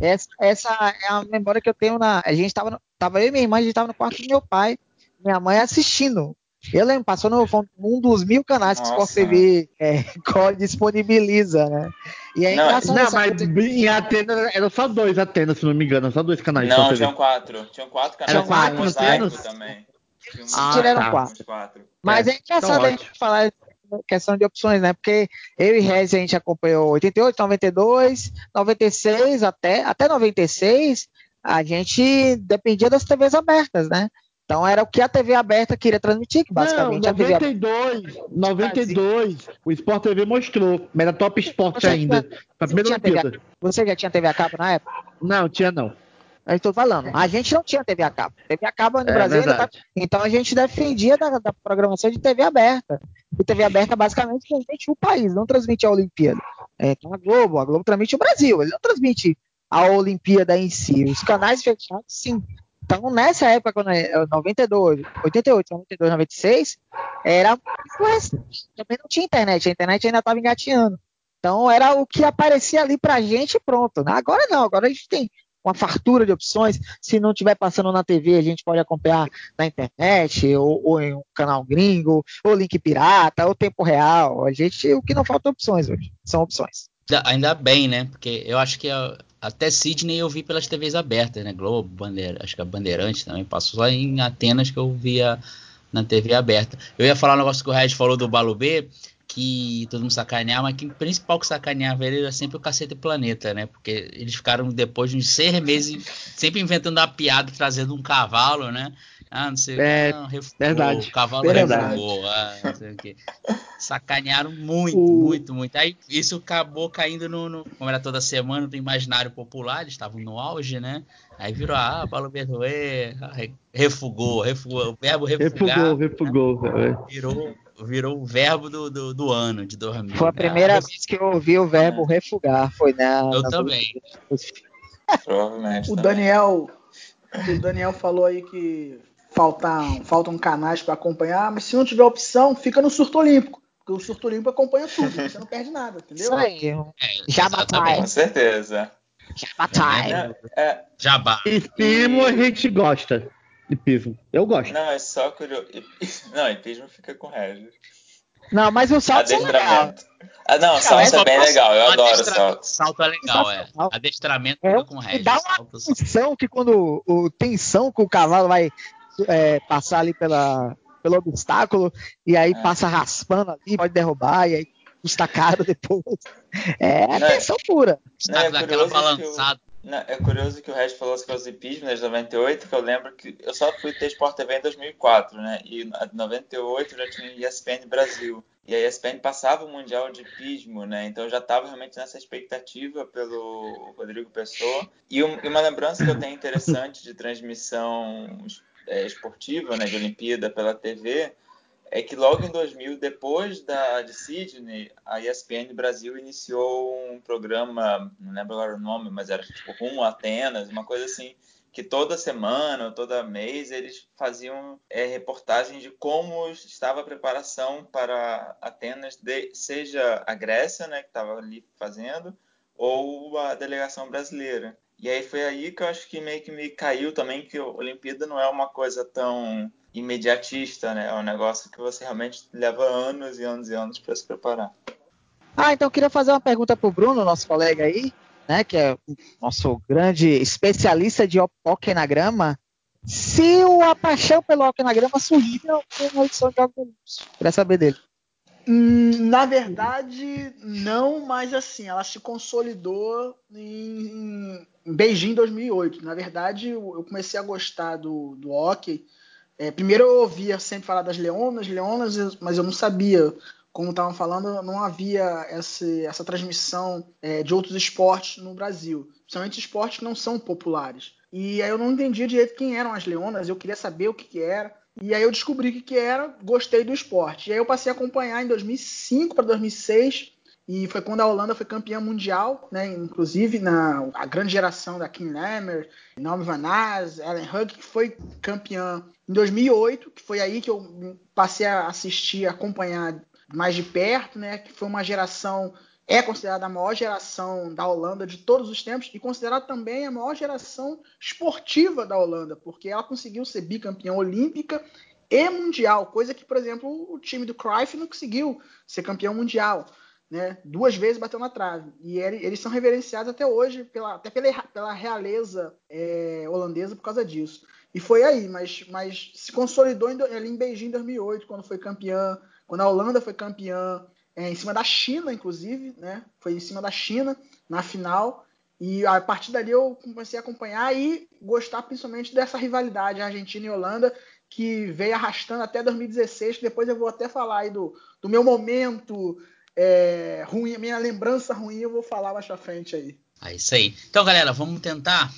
Speaker 4: essa, essa é a memória que eu tenho na, a gente tava, no- tava eu e minha irmã, a gente tava no quarto do meu pai, minha mãe assistindo, eu lembro, passou no um dos mil canais que o Sport
Speaker 5: Nossa.
Speaker 4: TV é, disponibiliza, né? E é
Speaker 5: Não,
Speaker 4: engraçado
Speaker 3: Não, mas
Speaker 4: coisa-
Speaker 3: em Atenas eram só dois Atenas, se não me engano, só dois canais.
Speaker 5: Não, tinham quatro. Tinham quatro canais.
Speaker 3: Eram quatro Atenas?
Speaker 5: também. Tinha
Speaker 3: Ah,
Speaker 4: Mentira, eram
Speaker 3: tá.
Speaker 4: quatro. Mas é,
Speaker 3: É,
Speaker 4: engraçado
Speaker 3: então
Speaker 4: a gente falar questão de opções, né? Porque eu e Rez a gente acompanhou 88, 92, 96 até, até 96, a gente dependia das TVs abertas, né? Então era o que a TV aberta queria transmitir, que basicamente
Speaker 3: não,
Speaker 4: a TV aberta.
Speaker 3: 92, 92, o Sport TV mostrou, mas era Top Sport ainda. Pra primeira
Speaker 4: a-
Speaker 3: Olimpíada.
Speaker 4: Você já tinha TV a cabo na época?
Speaker 3: Não, tinha não.
Speaker 4: Eu estou falando. A gente não tinha TV a cabo. TV a cabo no
Speaker 3: É
Speaker 4: Brasil tá-. Então a gente defendia da, da programação de TV aberta. E TV aberta basicamente transmite o país, não transmite a Olimpíada. É, então a Globo, a Globo transmite o Brasil, ele não transmite a Olimpíada em si. Os canais fechados, sim. Então nessa época, quando é 92, 88, 92, 96, era muito. Também não tinha internet, a internet ainda estava engateando. Então era o que aparecia ali pra gente e pronto. né? Agora não, agora a gente tem uma fartura de opções. Se não estiver passando na TV, a gente pode acompanhar na internet, ou, ou em um canal gringo, ou link pirata, ou tempo real. A gente, o que não falta é opções hoje. São opções.
Speaker 2: Ainda- bem, né? Porque eu acho que a- até Sydney eu vi pelas TVs abertas, né? Globo, Bandeira, acho que a Bandeirante também passou só em Atenas que eu via na TV aberta. Eu ia falar um negócio que o Regis falou do Balubê, que todo mundo sacaneava, mas que o principal que sacaneava ele era sempre o Cacete Planeta, né? Porque eles ficaram depois de uns seis meses sempre inventando uma piada, trazendo um cavalo, né? Ah, não sei o
Speaker 3: É,
Speaker 2: que, não, refugou,
Speaker 3: verdade.
Speaker 2: o cavalo
Speaker 3: Verdade.
Speaker 2: refugou, ah, não sei o que. Sacanearam muito,
Speaker 3: O-
Speaker 2: muito, muito. Aí isso acabou caindo no, no- Como era toda semana, no imaginário popular, eles estavam no auge, né? Aí virou, ah, Paulo Berruê, refugou, refugou. O verbo refugar
Speaker 3: Refugou, refugou. é.
Speaker 2: virou, virou o verbo do, do, do ano, de 2000.
Speaker 4: Foi a primeira
Speaker 2: Ah,
Speaker 4: vez que eu ouvi o verbo refugar. Foi na.
Speaker 2: Eu
Speaker 4: nas
Speaker 2: também.
Speaker 5: Provavelmente.
Speaker 6: O
Speaker 5: também.
Speaker 6: Daniel, o Daniel falou aí que faltam, faltam canais para acompanhar, mas se não tiver opção, fica no surto olímpico. Porque o surto olímpico acompanha tudo, você não perde nada, entendeu?
Speaker 4: Isso aí.
Speaker 2: É,
Speaker 4: Jabá.
Speaker 5: Com certeza.
Speaker 4: Jabá time.
Speaker 5: É, é,
Speaker 2: Jabá.
Speaker 3: Hipismo a gente gosta. Hipismo. Eu gosto.
Speaker 5: não, é só curioso. Não, hipismo fica com Regis.
Speaker 4: Não, mas o salto é legal.
Speaker 5: Adestramento. Ah, não,
Speaker 4: Cara,
Speaker 5: salto é bem
Speaker 2: Salto-
Speaker 5: legal, eu adoro
Speaker 2: adestra-
Speaker 5: salto.
Speaker 2: Salto é legal, é. Adestramento
Speaker 4: É,
Speaker 2: fica com
Speaker 4: e
Speaker 2: Regis.
Speaker 4: dá uma
Speaker 2: salto-
Speaker 4: tensão que quando o, o tensão que o cavalo vai é, passar ali pela, pelo obstáculo e aí
Speaker 5: É.
Speaker 4: passa raspando ali, pode derrubar e aí custa caro depois. É
Speaker 5: Não, é-
Speaker 4: tensão pura.
Speaker 5: É
Speaker 2: Dá aquela
Speaker 5: curioso que o-
Speaker 2: balançada.
Speaker 5: Não, é curioso que o Regis falou coisas de hipismo né, de 98, que eu lembro que eu só fui ter Sport TV em 2004, né? E em 98 já tinha ESPN Brasil. E a ESPN passava o Mundial de Hipismo, né? Então eu já estava realmente nessa expectativa pelo Rodrigo Pessoa. E, um- e uma lembrança que eu tenho interessante de transmissão é, esportiva, né? De Olimpíada pela TV, é que logo em 2000, depois da de Sydney, a ESPN Brasil iniciou um programa, não lembro agora o nome, mas era tipo Rumo Atenas, uma coisa assim, que toda semana ou toda mês eles faziam é, de como estava a preparação para Atenas, de, seja a Grécia, né, que estava ali fazendo, ou a delegação brasileira. E aí foi aí que eu acho que meio que me caiu também que a Olimpíada não é uma coisa tão imediatista, né? É um negócio que você realmente leva anos e anos e anos para se preparar.
Speaker 4: Ah, então eu queria fazer uma pergunta pro Bruno, nosso colega aí, né, que é o nosso grande especialista de hockey na grama. Se o, paixão pelo hockey na grama surgiu na edição de Jogos Olímpicos. Queria saber dele.
Speaker 6: Hum, Na verdade, não, mas assim, ela se consolidou em, em Beijing 2008. Na verdade, eu comecei a gostar do, do hockey. É, primeiro eu ouvia sempre falar das leonas, leonas, mas eu não sabia como estavam falando, não havia essa, essa transmissão é, de outros esportes no Brasil, principalmente esportes que não são populares. E aí eu não entendia direito quem eram as leonas, eu queria saber o que, que era. E aí eu descobri o que, que era, gostei do esporte. E aí eu passei a acompanhar em 2005 para 2006, e foi quando a Holanda foi campeã mundial, né? Inclusive na a grande geração da Kim Lemmer, Naomi Van Ness, Ellen Hug, que foi campeã em 2008, que foi aí que eu passei a assistir, acompanhar mais de perto, né? Que foi uma geração é considerada a maior geração da Holanda de todos os tempos e considerada também a maior geração esportiva da Holanda, porque ela conseguiu ser bicampeã olímpica e mundial, coisa que, por exemplo, o time do Cruyff não conseguiu ser campeão mundial. Né? Duas vezes bateu na trave. E eles são reverenciados até hoje, pela, até pela, pela realeza é, holandesa por causa disso. E foi aí, mas, mas se consolidou em, ali em Beijing em 2008, quando foi campeã, quando a Holanda foi campeã, é, em cima da China, inclusive, né? Foi em cima da China na final. E a partir dali eu comecei a acompanhar e gostar principalmente dessa rivalidade Argentina e Holanda, que veio arrastando até 2016. Depois eu vou até falar aí do, do meu momento é, ruim, minha lembrança ruim, eu vou falar mais pra frente aí.
Speaker 2: É isso aí. Então, galera, vamos tentar.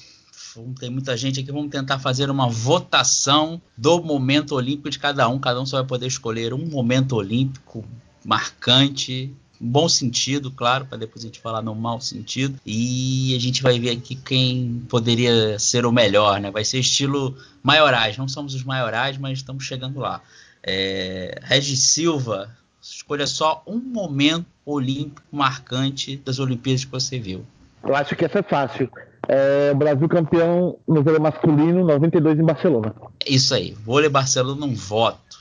Speaker 2: Tem muita gente aqui, vamos tentar fazer uma votação do momento olímpico de cada um. Cada um só vai poder escolher um momento olímpico marcante, bom sentido, claro, para depois a gente falar no mau sentido. E a gente vai ver aqui quem poderia ser o melhor, né? Vai ser estilo maiorais. Não somos os maiorais, mas estamos chegando lá. É, Regis Silva, Escolha só um momento olímpico marcante das Olimpíadas que você viu.
Speaker 3: Eu acho que essa é fácil. É, Brasil campeão no vôlei masculino, 92 em Barcelona.
Speaker 2: Isso aí, vôlei Barcelona, um voto.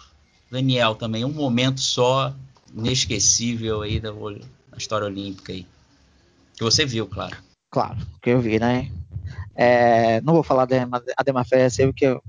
Speaker 2: Daniel, também um momento só inesquecível aí da, da história olímpica aí. Que você viu, claro.
Speaker 4: Claro, que eu vi, né? É, não vou falar da Ademar Ferreira, porque eu,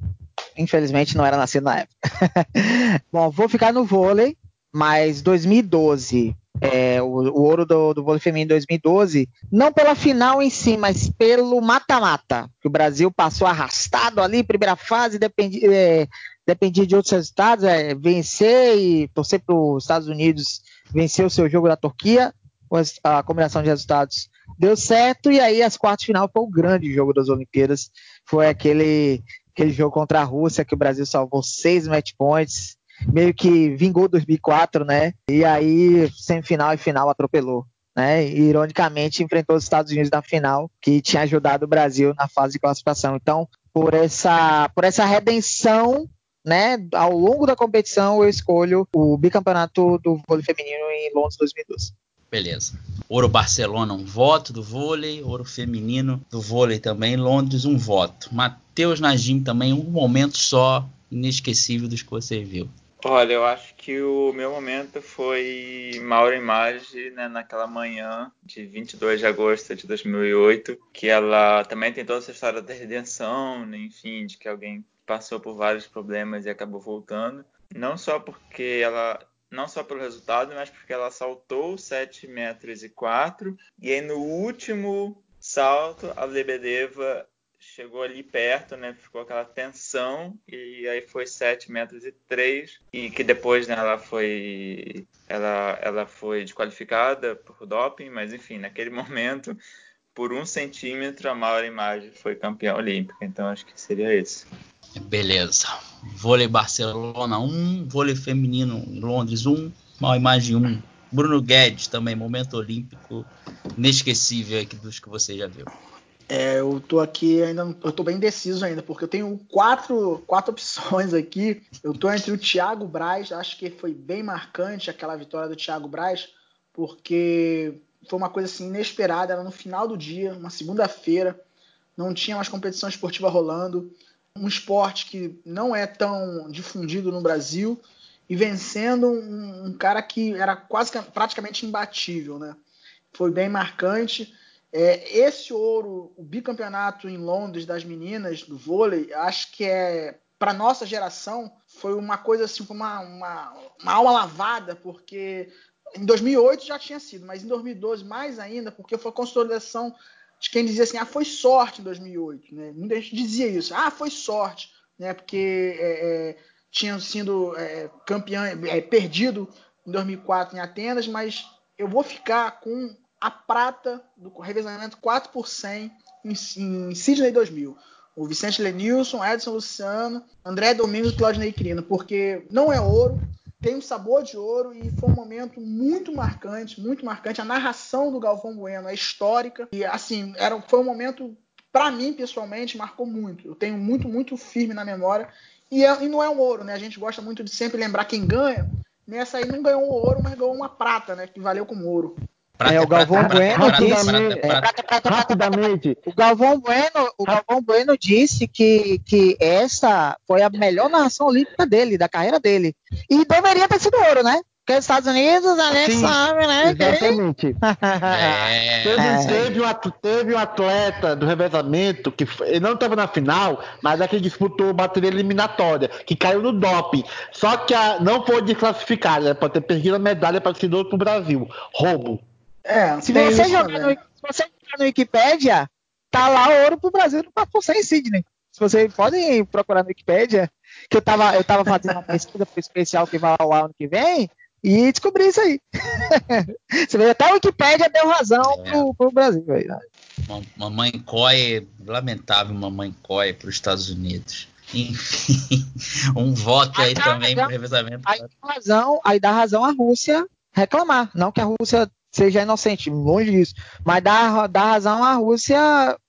Speaker 4: infelizmente não era nascido na época. Bom, vou ficar no vôlei, mas 2012, é, o, o, ouro do, do vôlei feminino 2012, não pela final em si, mas pelo mata-mata, que o Brasil passou arrastado ali, primeira fase, dependia, é, dependia de outros resultados, é, vencer e torcer para os Estados Unidos vencer o seu jogo da Turquia, a combinação de resultados deu certo, e aí as quartas de final foi o grande jogo das Olimpíadas, foi aquele, aquele jogo contra a Rússia que o Brasil salvou seis match points, meio que vingou 2004, né? E aí, semifinal e final atropelou. Né, e ironicamente enfrentou os Estados Unidos na final, que tinha ajudado o Brasil na fase de classificação. Então, por essa, por essa redenção, né, ao longo da competição, eu escolho o bicampeonato do vôlei feminino em Londres 2012.
Speaker 2: Beleza. Ouro Barcelona, um voto do vôlei. Ouro feminino do vôlei também. Londres, um voto. Matheus Najim também, um momento só inesquecível dos que você viu.
Speaker 5: Olha, eu acho que o meu momento foi Mauro Image, né, naquela manhã de 22 de agosto de 2008, que ela também tem toda essa história da redenção, né, enfim, de que alguém passou por vários problemas e acabou voltando. Não só porque ela não só pelo resultado, mas porque ela saltou 7 metros e 4 e aí no último salto a Lebedeva chegou ali perto, né? Ficou aquela tensão e aí foi 7 metros e 3 e que depois né, ela foi ela, ela foi desqualificada por doping, mas enfim, naquele momento por um centímetro a maior imagem foi campeã olímpica, então acho que seria esse.
Speaker 2: Beleza. Vôlei Barcelona 1, vôlei feminino em Londres 1, maior imagem 1. Bruno Guedes também, momento olímpico inesquecível aqui dos que você já viu.
Speaker 6: É, eu tô aqui ainda, eu tô bem indeciso ainda, porque eu tenho quatro, quatro opções aqui. Eu tô entre o Thiago Braz, acho que foi bem marcante aquela vitória do Thiago Braz, porque foi uma coisa assim inesperada, era no final do dia, uma segunda-feira, não tinha mais competição esportiva rolando, um esporte que não é tão difundido no Brasil e vencendo um, um cara que era quase praticamente imbatível, né? Foi bem marcante. É, esse ouro, o bicampeonato em Londres das meninas do vôlei, acho que é para nossa geração foi uma coisa assim, uma, uma, uma alma lavada, porque em 2008 já tinha sido, mas em 2012 mais ainda, porque foi a consolidação de quem dizia assim, ah, foi sorte em 2008, né? Muita gente dizia isso, ah, foi sorte, né? Porque é, é, tinham sido é, campeão, é, perdido em 2004 em Atenas, mas eu vou ficar com a prata do revezamento 4 por 100 em, em Sydney 2000. O Vicente Lenilson, Edson Luciano, André Domingos e Claudinei Crino, porque não é ouro, tem um sabor de ouro e foi um momento muito marcante, muito marcante. A narração do Galvão Bueno é histórica e assim era, foi um momento para mim pessoalmente marcou muito. Eu tenho muito muito firme na memória e, é, e, não é um ouro, né? A gente gosta muito de sempre lembrar quem ganha. Nessa aí não ganhou um ouro, mas ganhou uma prata, né? Que valeu como ouro.
Speaker 4: Prata, é, o Galvão prata, Bueno prata, disse, prata, rapidamente, o Galvão Bueno, o Galvão Bueno disse que, que essa foi a melhor narração olímpica dele, da carreira dele. E deveria ter sido ouro, né? Porque os Estados Unidos, a gente Sim, sabe, né?
Speaker 3: Exatamente. é. teve, teve, um, teve um atleta do revezamento que ele não estava na final, mas é que disputou bateria eliminatória, que caiu no doping. Só que a, não foi desclassificado, né? Pode ter perdido a medalha para ser para o Brasil. Roubo.
Speaker 4: É, se você, jogar no, se você jogar no Wikipedia, tá lá ouro pro Brasil para você em Sydney. Se vocês podem procurar no Wikipedia, que eu tava, eu tava fazendo uma pesquisa pro especial que vai ao ano que vem, e descobri isso aí. Você vê, até a Wikipédia deu razão é. pro, pro Brasil. Aí, né?
Speaker 2: Mamãe Coy, lamentável Mamãe Coy para os Estados Unidos. Enfim, um voto aí, aí também para revezamento.
Speaker 4: Aí dá, razão, aí dá razão a Rússia reclamar. Não que a Rússia seja inocente, longe disso. Mas dá, dá razão à Rússia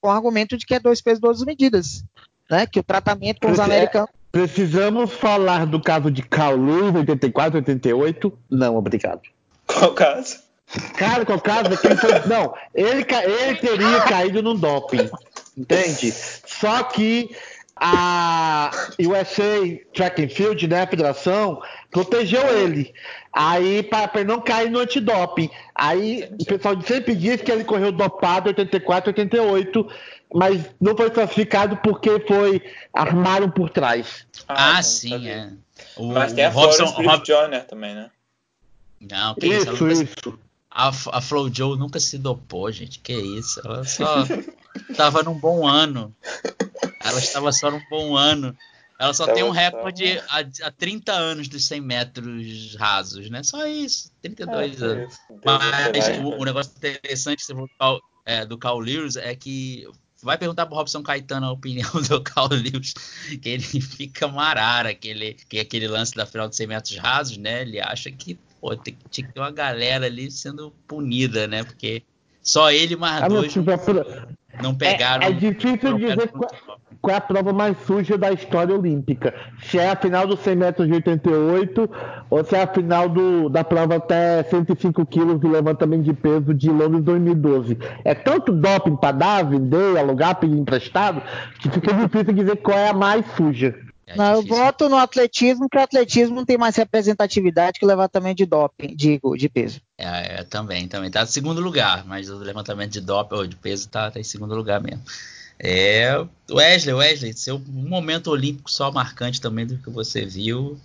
Speaker 4: com o argumento de que é dois pesos, duas medidas. Né? Que o tratamento com os é, americanos.
Speaker 3: Precisamos falar do caso de Carl Lewis, 84, 88? Não, obrigado.
Speaker 5: Qual caso?
Speaker 3: Cara, qual caso? É ele foi, não, ele, ele teria caído no doping, entende? Só que a USA Track and Field, né, a federação, protegeu ele. Aí, para não cair no antidoping. Aí, o pessoal sempre diz que ele correu dopado 84, 88, mas não foi classificado porque foi armaram por trás.
Speaker 2: Ah, ah sim, é.
Speaker 5: O, mas tem a Robson, Rob... Joyner também, né?
Speaker 2: Não, que isso, isso. isso. A, a Flo Joe nunca se dopou, gente. Que isso? Ela só estava num bom ano. Ela estava só num bom ano. Ela só tem um recorde há, há 30 anos dos 100 metros rasos, né? Só isso, 32 é, anos. Mas o, o, negócio interessante é, do Carl Lewis é que vai perguntar pro Robson Caetano a opinião do Carl Lewis, que ele fica marara, que, ele, que aquele lance da final de 100 metros rasos, né? Ele acha que pô, tem, tinha que ter uma galera ali sendo punida, né? Porque só ele mais ah, dois não, não pegaram.
Speaker 3: É, é difícil dizer qual, qual, é a prova mais suja da história olímpica. Se é a final dos 100 metros de 88 ou se é a final do, da prova até 105 quilos do levantamento de peso de Londres 2012. É tanto doping para dar, vender, alugar, pedir emprestado, que fica difícil dizer qual é a mais suja.
Speaker 4: É não, eu voto no atletismo, porque o atletismo não tem mais representatividade que o levantamento de doping, digo, de peso.
Speaker 2: É, é, também, também. Tá em segundo lugar, mas o levantamento de doping ou de peso tá, tá em segundo lugar mesmo. É, Wesley, Wesley, seu momento olímpico só marcante também do que você viu,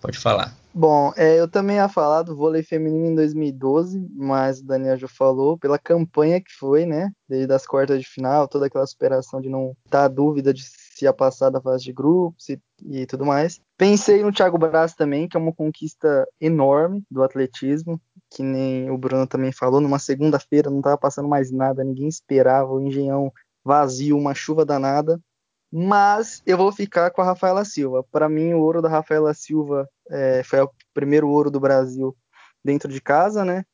Speaker 2: pode falar.
Speaker 7: Bom, é, eu também ia falar do vôlei feminino em 2012, mas o Daniel já falou, pela campanha que foi, né? Desde as quartas de final, toda aquela superação de não estar tá dúvida de se ia passar da fase de grupos e, e tudo mais. Pensei no Thiago Braz também, que é uma conquista enorme do atletismo, que nem o Bruno também falou, numa segunda-feira não estava passando mais nada, ninguém esperava, o Engenhão vazio, uma chuva danada. Mas eu vou ficar com a Rafaela Silva. Para mim, o ouro da Rafaela Silva é, foi o primeiro ouro do Brasil dentro de casa, né?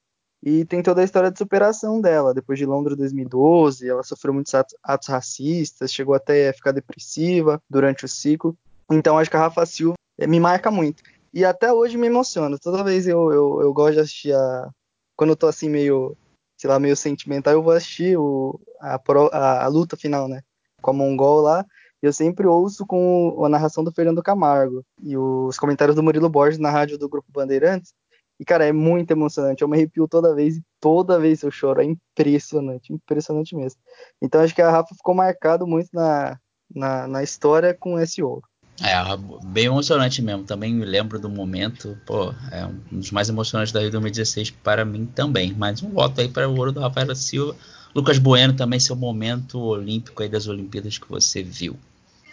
Speaker 7: E tem toda a história de superação dela. Depois de Londres 2012, ela sofreu muitos atos, atos racistas, chegou até a ficar depressiva durante o ciclo. Então acho que a Rafa Silva eh, me marca muito. E até hoje me emociona. Toda vez eu, eu, eu gosto de assistir a. Quando eu tô assim meio, sei lá, meio sentimental, eu vou assistir o, a, a, a luta final, né? Com a Mongol lá. Eu sempre ouço com a narração do Fernando Camargo e os comentários do Murilo Borges na rádio do Grupo Bandeirantes. E, cara, é muito emocionante. Eu me arrepio toda vez e toda vez eu choro. É impressionante, impressionante mesmo. Então, acho que a Rafa ficou marcado muito na, na, na história com esse ouro.
Speaker 2: É, bem emocionante mesmo. Também me lembro do momento. Pô, é um dos mais emocionantes da Rio 2016 para mim também. Mais um voto aí para o ouro do Rafael Silva. Lucas Bueno também, seu momento olímpico aí das Olimpíadas que você viu.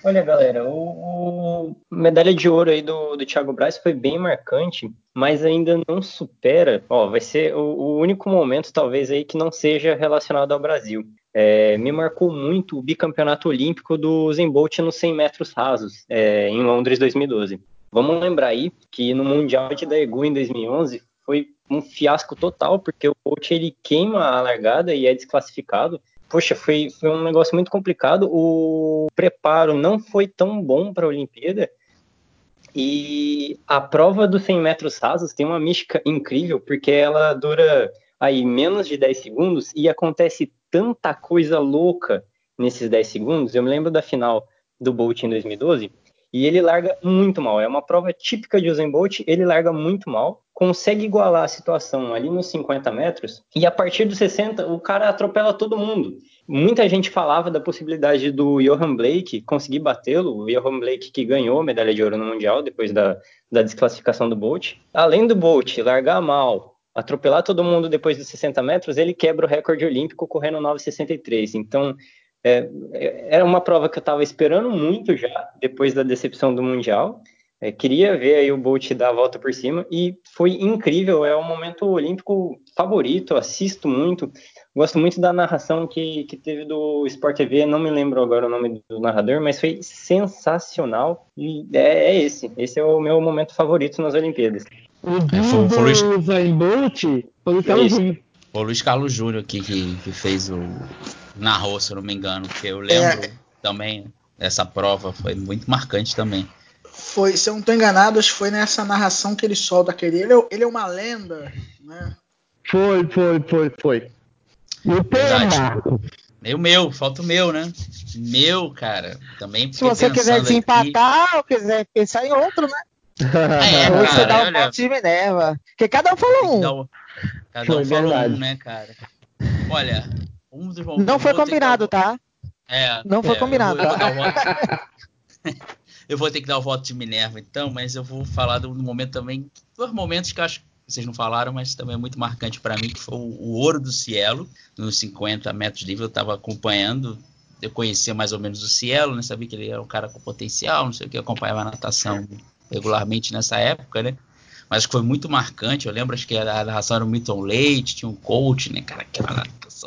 Speaker 8: Olha, galera, o, o medalha de ouro aí do, do Thiago Braz foi bem marcante, mas ainda não supera. Ó, vai ser o, o único momento, talvez, aí que não seja relacionado ao Brasil. É, me marcou muito o bicampeonato olímpico do Zen Bolt nos 100 metros rasos, é, em Londres 2012. Vamos lembrar aí que no Mundial de Daegu em 2011 foi um fiasco total, porque o Bolt ele queima a largada e é desclassificado poxa, foi, foi um negócio muito complicado. O preparo não foi tão bom para a Olimpíada. E a prova dos 100 metros rasos tem uma mística incrível, porque ela dura aí menos de 10 segundos e acontece tanta coisa louca nesses 10 segundos. Eu me lembro da final do Bolt em 2012, e ele larga muito mal. É uma prova típica de Usain Bolt, ele larga muito mal, consegue igualar a situação ali nos 50 metros, e a partir dos 60 o cara atropela todo mundo. Muita gente falava da possibilidade do Johan Blake conseguir batê-lo, o Johan Blake que ganhou a medalha de ouro no Mundial depois da, da desclassificação do Bolt. Além do Bolt largar mal, atropelar todo mundo depois dos 60 metros, ele quebra o recorde olímpico correndo 9,63. Então, é, era uma prova que eu estava esperando muito já, depois da decepção do Mundial. É, queria ver aí o Bolt dar a volta por cima e foi incrível. É o momento olímpico favorito, assisto muito. Gosto muito da narração que, que teve do Sport TV, não me lembro agora o nome do narrador, mas foi sensacional. E é, é esse. Esse é o meu momento favorito nas Olimpíadas.
Speaker 3: O é, foi, foi, Luiz... Bolt foi o Carlos Júnior.
Speaker 2: Foi o Luiz Carlos Júnior aqui que, que fez o, narrou, se eu não me engano, que eu lembro é. também, essa prova foi muito marcante também.
Speaker 6: Foi, se eu não estou enganado, acho que foi nessa narração que ele solta aquele. Ele é, ele é uma lenda, né?
Speaker 3: Foi, foi, foi, foi.
Speaker 2: E o meu, falta o meu, né? Meu, cara, também.
Speaker 4: Se você quiser desempatar aqui... ou quiser pensar em outro, né?
Speaker 2: É, cara,
Speaker 4: você dá um ponto de Minerva. Porque cada um falou um.
Speaker 2: Cada um falou um, né, cara? Olha, um dos
Speaker 4: Não foi combinado, tá?
Speaker 2: É.
Speaker 4: Não foi
Speaker 2: é,
Speaker 4: combinado.
Speaker 2: Eu vou, eu, vou eu vou, ter que dar o voto de Minerva, então, mas eu vou falar do momento também. Dois momentos que eu acho que vocês não falaram, mas também é muito marcante para mim, que foi o, o, ouro do Cielo, nos 50 metros livre. Eu estava acompanhando, eu conhecia mais ou menos o Cielo, né? Sabia que ele era um cara com potencial, não sei o que, eu acompanhava a natação regularmente nessa época, né? mas foi muito marcante. Eu lembro, acho que a narração era o Milton Leite, tinha um coach, né, cara, aquela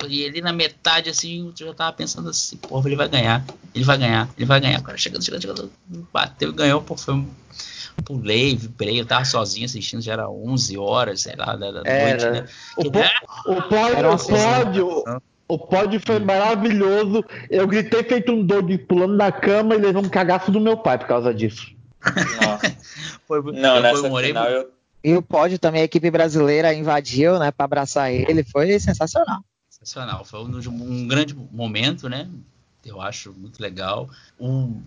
Speaker 2: e ali na metade, assim, eu já tava pensando assim, pô, ele vai ganhar, ele vai ganhar, ele vai ganhar. O cara chegando, chegando, chegando, bateu e ganhou, pô, foi um. Pulei, vibrei, eu tava sozinho assistindo, já era 11 horas, sei lá, da, da noite, né?
Speaker 3: O, que, o, pódio, o, pódio, o pódio foi maravilhoso. Eu gritei feito um doido pulando da cama e levei um cagaço do meu pai por causa disso.
Speaker 5: Nossa. foi, não, eu nessa morei, final eu...
Speaker 4: E o pódio também, a equipe brasileira invadiu, né, para abraçar ele, foi sensacional.
Speaker 2: Sensacional, foi um, um, grande momento, né? Eu acho muito legal. O,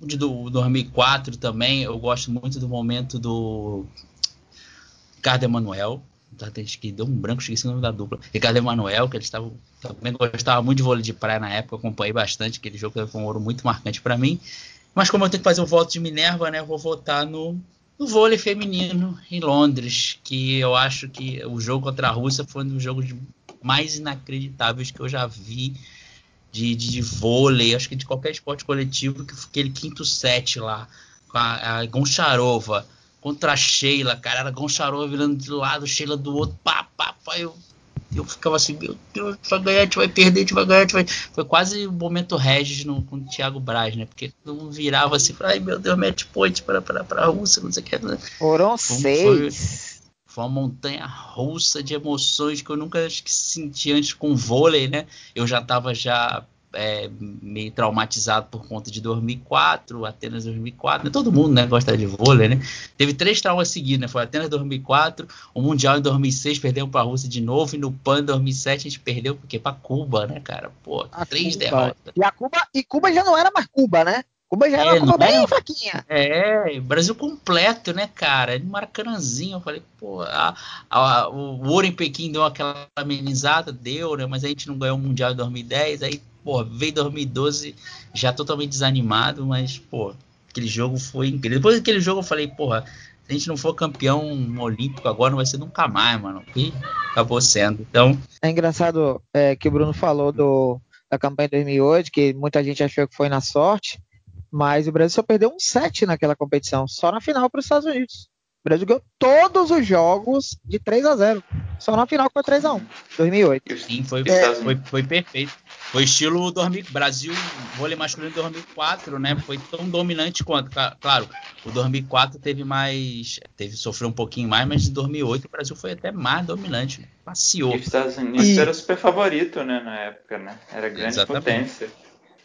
Speaker 2: o de do, 2004 também, eu gosto muito do momento do Ricardo Emanuel. Tá, que deu um branco, esqueci o nome da dupla. Ricardo Emanuel, que eles estavam. Também gostava muito de vôlei de praia na época, acompanhei bastante. Aquele jogo foi um ouro muito marcante para mim. Mas como eu tenho que fazer o voto de Minerva, né? Eu vou votar no, no vôlei feminino em Londres, que eu acho que o jogo contra a Rússia foi um dos jogos mais inacreditáveis que eu já vi de, de, de vôlei, acho que de qualquer esporte coletivo, que aquele quinto set lá, com a, a Goncharova contra a Sheila, cara, era Goncharova virando de lado, Sheila do outro, pá, pá, pá, eu eu ficava assim, meu Deus, vai ganhar, a gente vai perder, a gente vai ganhar, a gente vai. Foi quase o momento Regis no, com o Thiago Braz, né? Porque mundo virava assim, ai meu Deus, match point para, para, para a Rússia, não sei o que. Né?
Speaker 4: Foram seis.
Speaker 2: Foi, foi uma montanha russa de emoções que eu nunca senti antes com vôlei, né? Eu já estava já é, meio traumatizado por conta de 2004, Atenas 2004, né? todo mundo né, gosta de vôlei, né? Teve três traumas seguidos, né? Foi Atenas 2004, o Mundial em 2006, perdemos para a Rússia de novo, e no PAN em 2007 a gente perdeu porque para Cuba, né, cara? Pô, a três Cuba. derrotas.
Speaker 4: E a Cuba, e Cuba já não era mais Cuba, né? Cuba já era é, uma bem fraquinha.
Speaker 2: É, Brasil completo, né, cara? No Maracanãzinho, eu falei, pô, a, a, o ouro em Pequim deu aquela amenizada, deu, né? Mas a gente não ganhou o Mundial em 2010, aí pô, veio 2012 já totalmente desanimado, mas, pô, aquele jogo foi incrível. Depois daquele jogo eu falei, porra, se a gente não for campeão olímpico agora, não vai ser nunca mais, mano. E acabou sendo. Então.
Speaker 4: É engraçado é, que o Bruno falou do, da campanha de 2008, que muita gente achou que foi na sorte, mas o Brasil só perdeu um set naquela competição, só na final para os Estados Unidos. O Brasil ganhou todos os jogos de 3 a 0 Só na final foi 3 a 1 2008.
Speaker 2: Sim, foi, é, foi, foi perfeito. Foi estilo 2000, Brasil, vôlei masculino 2004, né? Foi tão dominante quanto. Claro, o 2004 teve mais. Teve, sofreu um pouquinho mais, mas em 2008 o Brasil foi até mais dominante. Passeou.
Speaker 5: E os Estados Unidos e... era super favorito, né? Na época, né? Era grande Exatamente. potência.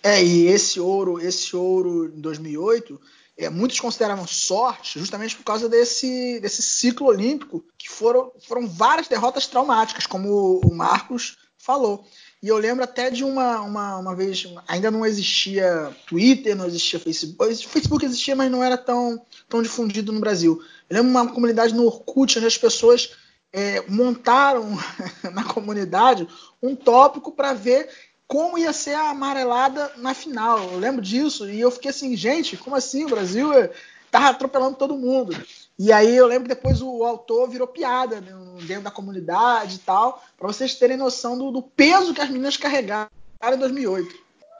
Speaker 6: É, e esse ouro, esse ouro em 2008 é, muitos consideravam sorte justamente por causa desse, desse ciclo olímpico, que foram, foram várias derrotas traumáticas, como o Marcos falou. E eu lembro até de uma, uma, uma vez, ainda não existia Twitter, não existia Facebook. Facebook existia, mas não era tão, tão difundido no Brasil. Eu lembro uma comunidade no Orkut, onde as pessoas é, montaram na comunidade um tópico para ver como ia ser a amarelada na final. Eu lembro disso e eu fiquei assim, gente, como assim? O Brasil tava atropelando todo mundo. E aí eu lembro que depois o autor virou piada né, dentro da comunidade e tal, para vocês terem noção do, do, peso que as meninas carregaram em 2008.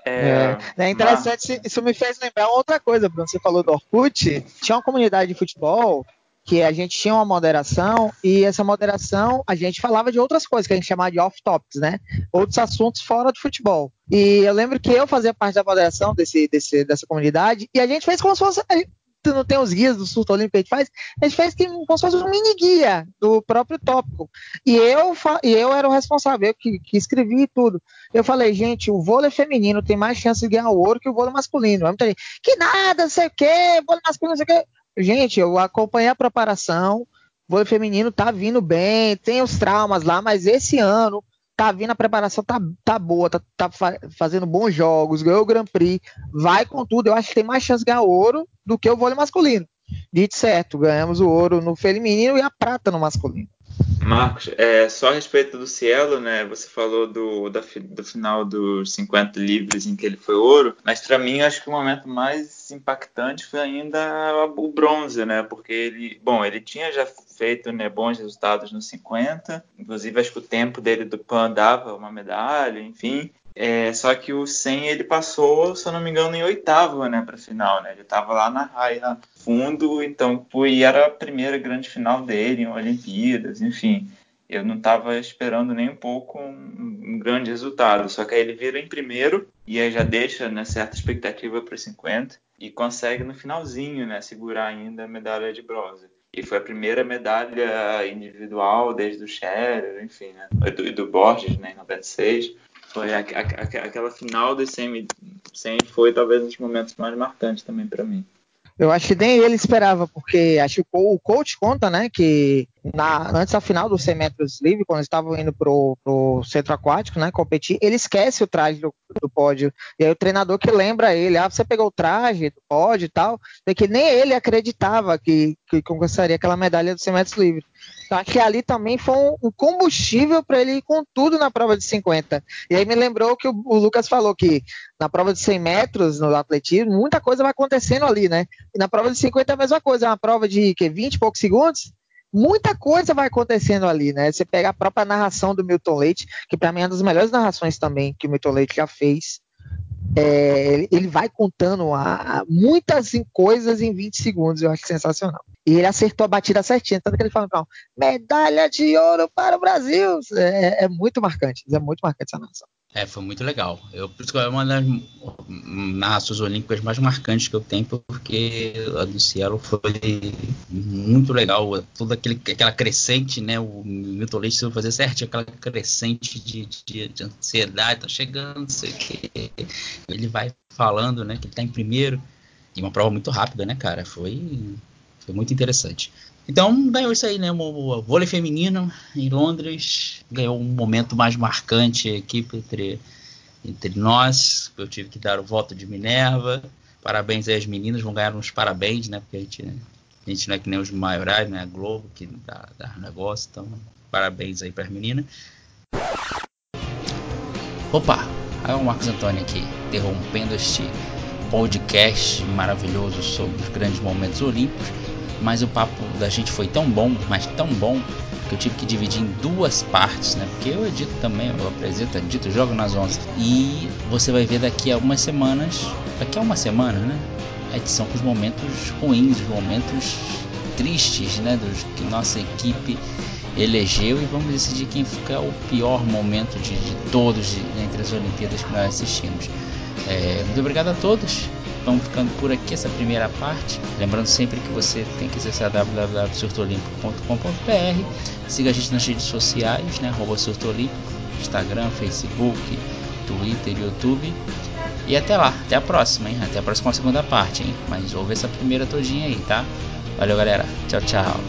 Speaker 4: É, é, é interessante, isso me fez lembrar outra coisa, Bruno. Você falou do Orkut, tinha uma comunidade de futebol que a gente tinha uma moderação e essa moderação a gente falava de outras coisas que a gente chamava de off-topics, né? Outros assuntos fora do futebol. E eu lembro que eu fazia parte da moderação desse, desse, dessa comunidade e a gente fez como se fosse. Tu não tem os guias do surto olímpico que a gente faz? A gente fez como se fosse um mini guia do próprio tópico. E eu, e eu era o responsável, eu que, que escrevi tudo. Eu falei, gente, o vôlei feminino tem mais chance de ganhar o ouro que o vôlei masculino. Muita gente, que nada, não sei o quê, vôlei masculino, não sei o quê. Gente, eu acompanhei a preparação. O vôlei feminino tá vindo bem, tem os traumas lá, mas esse ano tá vindo, a preparação tá, tá boa, tá, tá fazendo bons jogos, ganhou o Grand Prix, vai com tudo. Eu acho que tem mais chance de ganhar ouro do que o vôlei masculino. Dito certo, ganhamos o ouro no feminino e a prata no masculino.
Speaker 5: Marcos, é, só a respeito do Cielo, né? Você falou do, da, do final dos 50 livres em que ele foi ouro, mas para mim acho que o momento mais impactante foi ainda o bronze, né? Porque ele, bom, ele tinha já feito né, bons resultados nos 50, inclusive acho que o tempo dele do Pan dava uma medalha, enfim. É, só que o 100 ele passou, se eu não me engano, em oitavo, né, para final, né? Ele estava lá na raia fundo, então foi era a primeira grande final dele em Olimpíadas, enfim. Eu não estava esperando nem um pouco um, um, grande resultado, só que aí ele vira em primeiro e aí já deixa né, certa expectativa para 50 e consegue no finalzinho, né, segurar ainda a medalha de bronze. E foi a primeira medalha individual desde o Scherer, enfim, né, e do, do Borges, né, em 96. Foi a, a, a, aquela final do 100, 100 foi talvez um dos momentos mais marcantes também para mim.
Speaker 4: Eu acho que nem ele esperava, porque acho que o coach conta, né, que na, antes da final dos 100 metros livre, quando eles estavam indo pro, pro centro aquático, né, competir, ele esquece o traje do, do, pódio. E aí o treinador que lembra ele, ah, você pegou o traje do pódio e tal, é que nem ele acreditava que, que conquistaria aquela medalha dos 100 metros livre. Acho que ali também foi um combustível para ele ir com tudo na prova de 50. E aí me lembrou que o, o, Lucas falou que na prova de 100 metros no atletismo, muita coisa vai acontecendo ali, né? E na prova de 50 é a mesma coisa, é uma prova de que, 20 e poucos segundos, muita coisa vai acontecendo ali, né? Você pega a própria narração do Milton Leite, que para mim é uma das melhores narrações também que o Milton Leite já fez. É, ele, ele, vai contando a, a muitas coisas em 20 segundos, eu acho sensacional. E ele acertou a batida certinha, tanto que ele fala, medalha de ouro para o Brasil. É, é muito marcante, é muito marcante essa narração.
Speaker 2: É, foi muito legal. Eu, é uma das narrações olímpicas mais marcantes que eu tenho, porque a do Cielo foi muito legal. Toda aquele, aquela crescente, né? O Milton Leite soube fazer certinho, aquela crescente de, de, de, ansiedade, tá chegando, não sei o que. Ele vai falando, né? Que ele tá em primeiro. E uma prova muito rápida, né, cara? Foi, foi muito interessante. Então ganhou isso aí, né? O vôlei feminino em Londres ganhou um momento mais marcante aqui entre, entre nós. Eu tive que dar o voto de Minerva. Parabéns aí às meninas, vão ganhar uns parabéns, né? Porque a gente, a gente não é que nem os maiorais, né? A Globo que dá, dá negócio. Então, parabéns aí para as meninas. Opa, aí é o Marcos Antônio aqui, interrompendo este podcast maravilhoso sobre os grandes momentos olímpicos mas o papo da gente foi tão bom, mas tão bom, que eu tive que dividir em duas partes, né? Porque eu edito também, eu apresento, edito, jogo nas ondas. E você vai ver daqui a algumas semanas, daqui a uma semana, né? A edição com os momentos ruins, os momentos tristes, né? Dos que nossa equipe elegeu e vamos decidir quem fica o pior momento de, de todos de, entre as Olimpíadas que nós assistimos. É, muito obrigado a todos vamos ficando por aqui essa primeira parte. Lembrando sempre que você tem que acessar www.surtolimpico.com.br. Siga a gente nas redes sociais, né? Arroba Instagram, Facebook, Twitter, YouTube. E até lá, até a próxima, hein? Até a próxima segunda parte, hein? Mas ouve essa primeira todinha aí, tá? Valeu, galera. Tchau, tchau.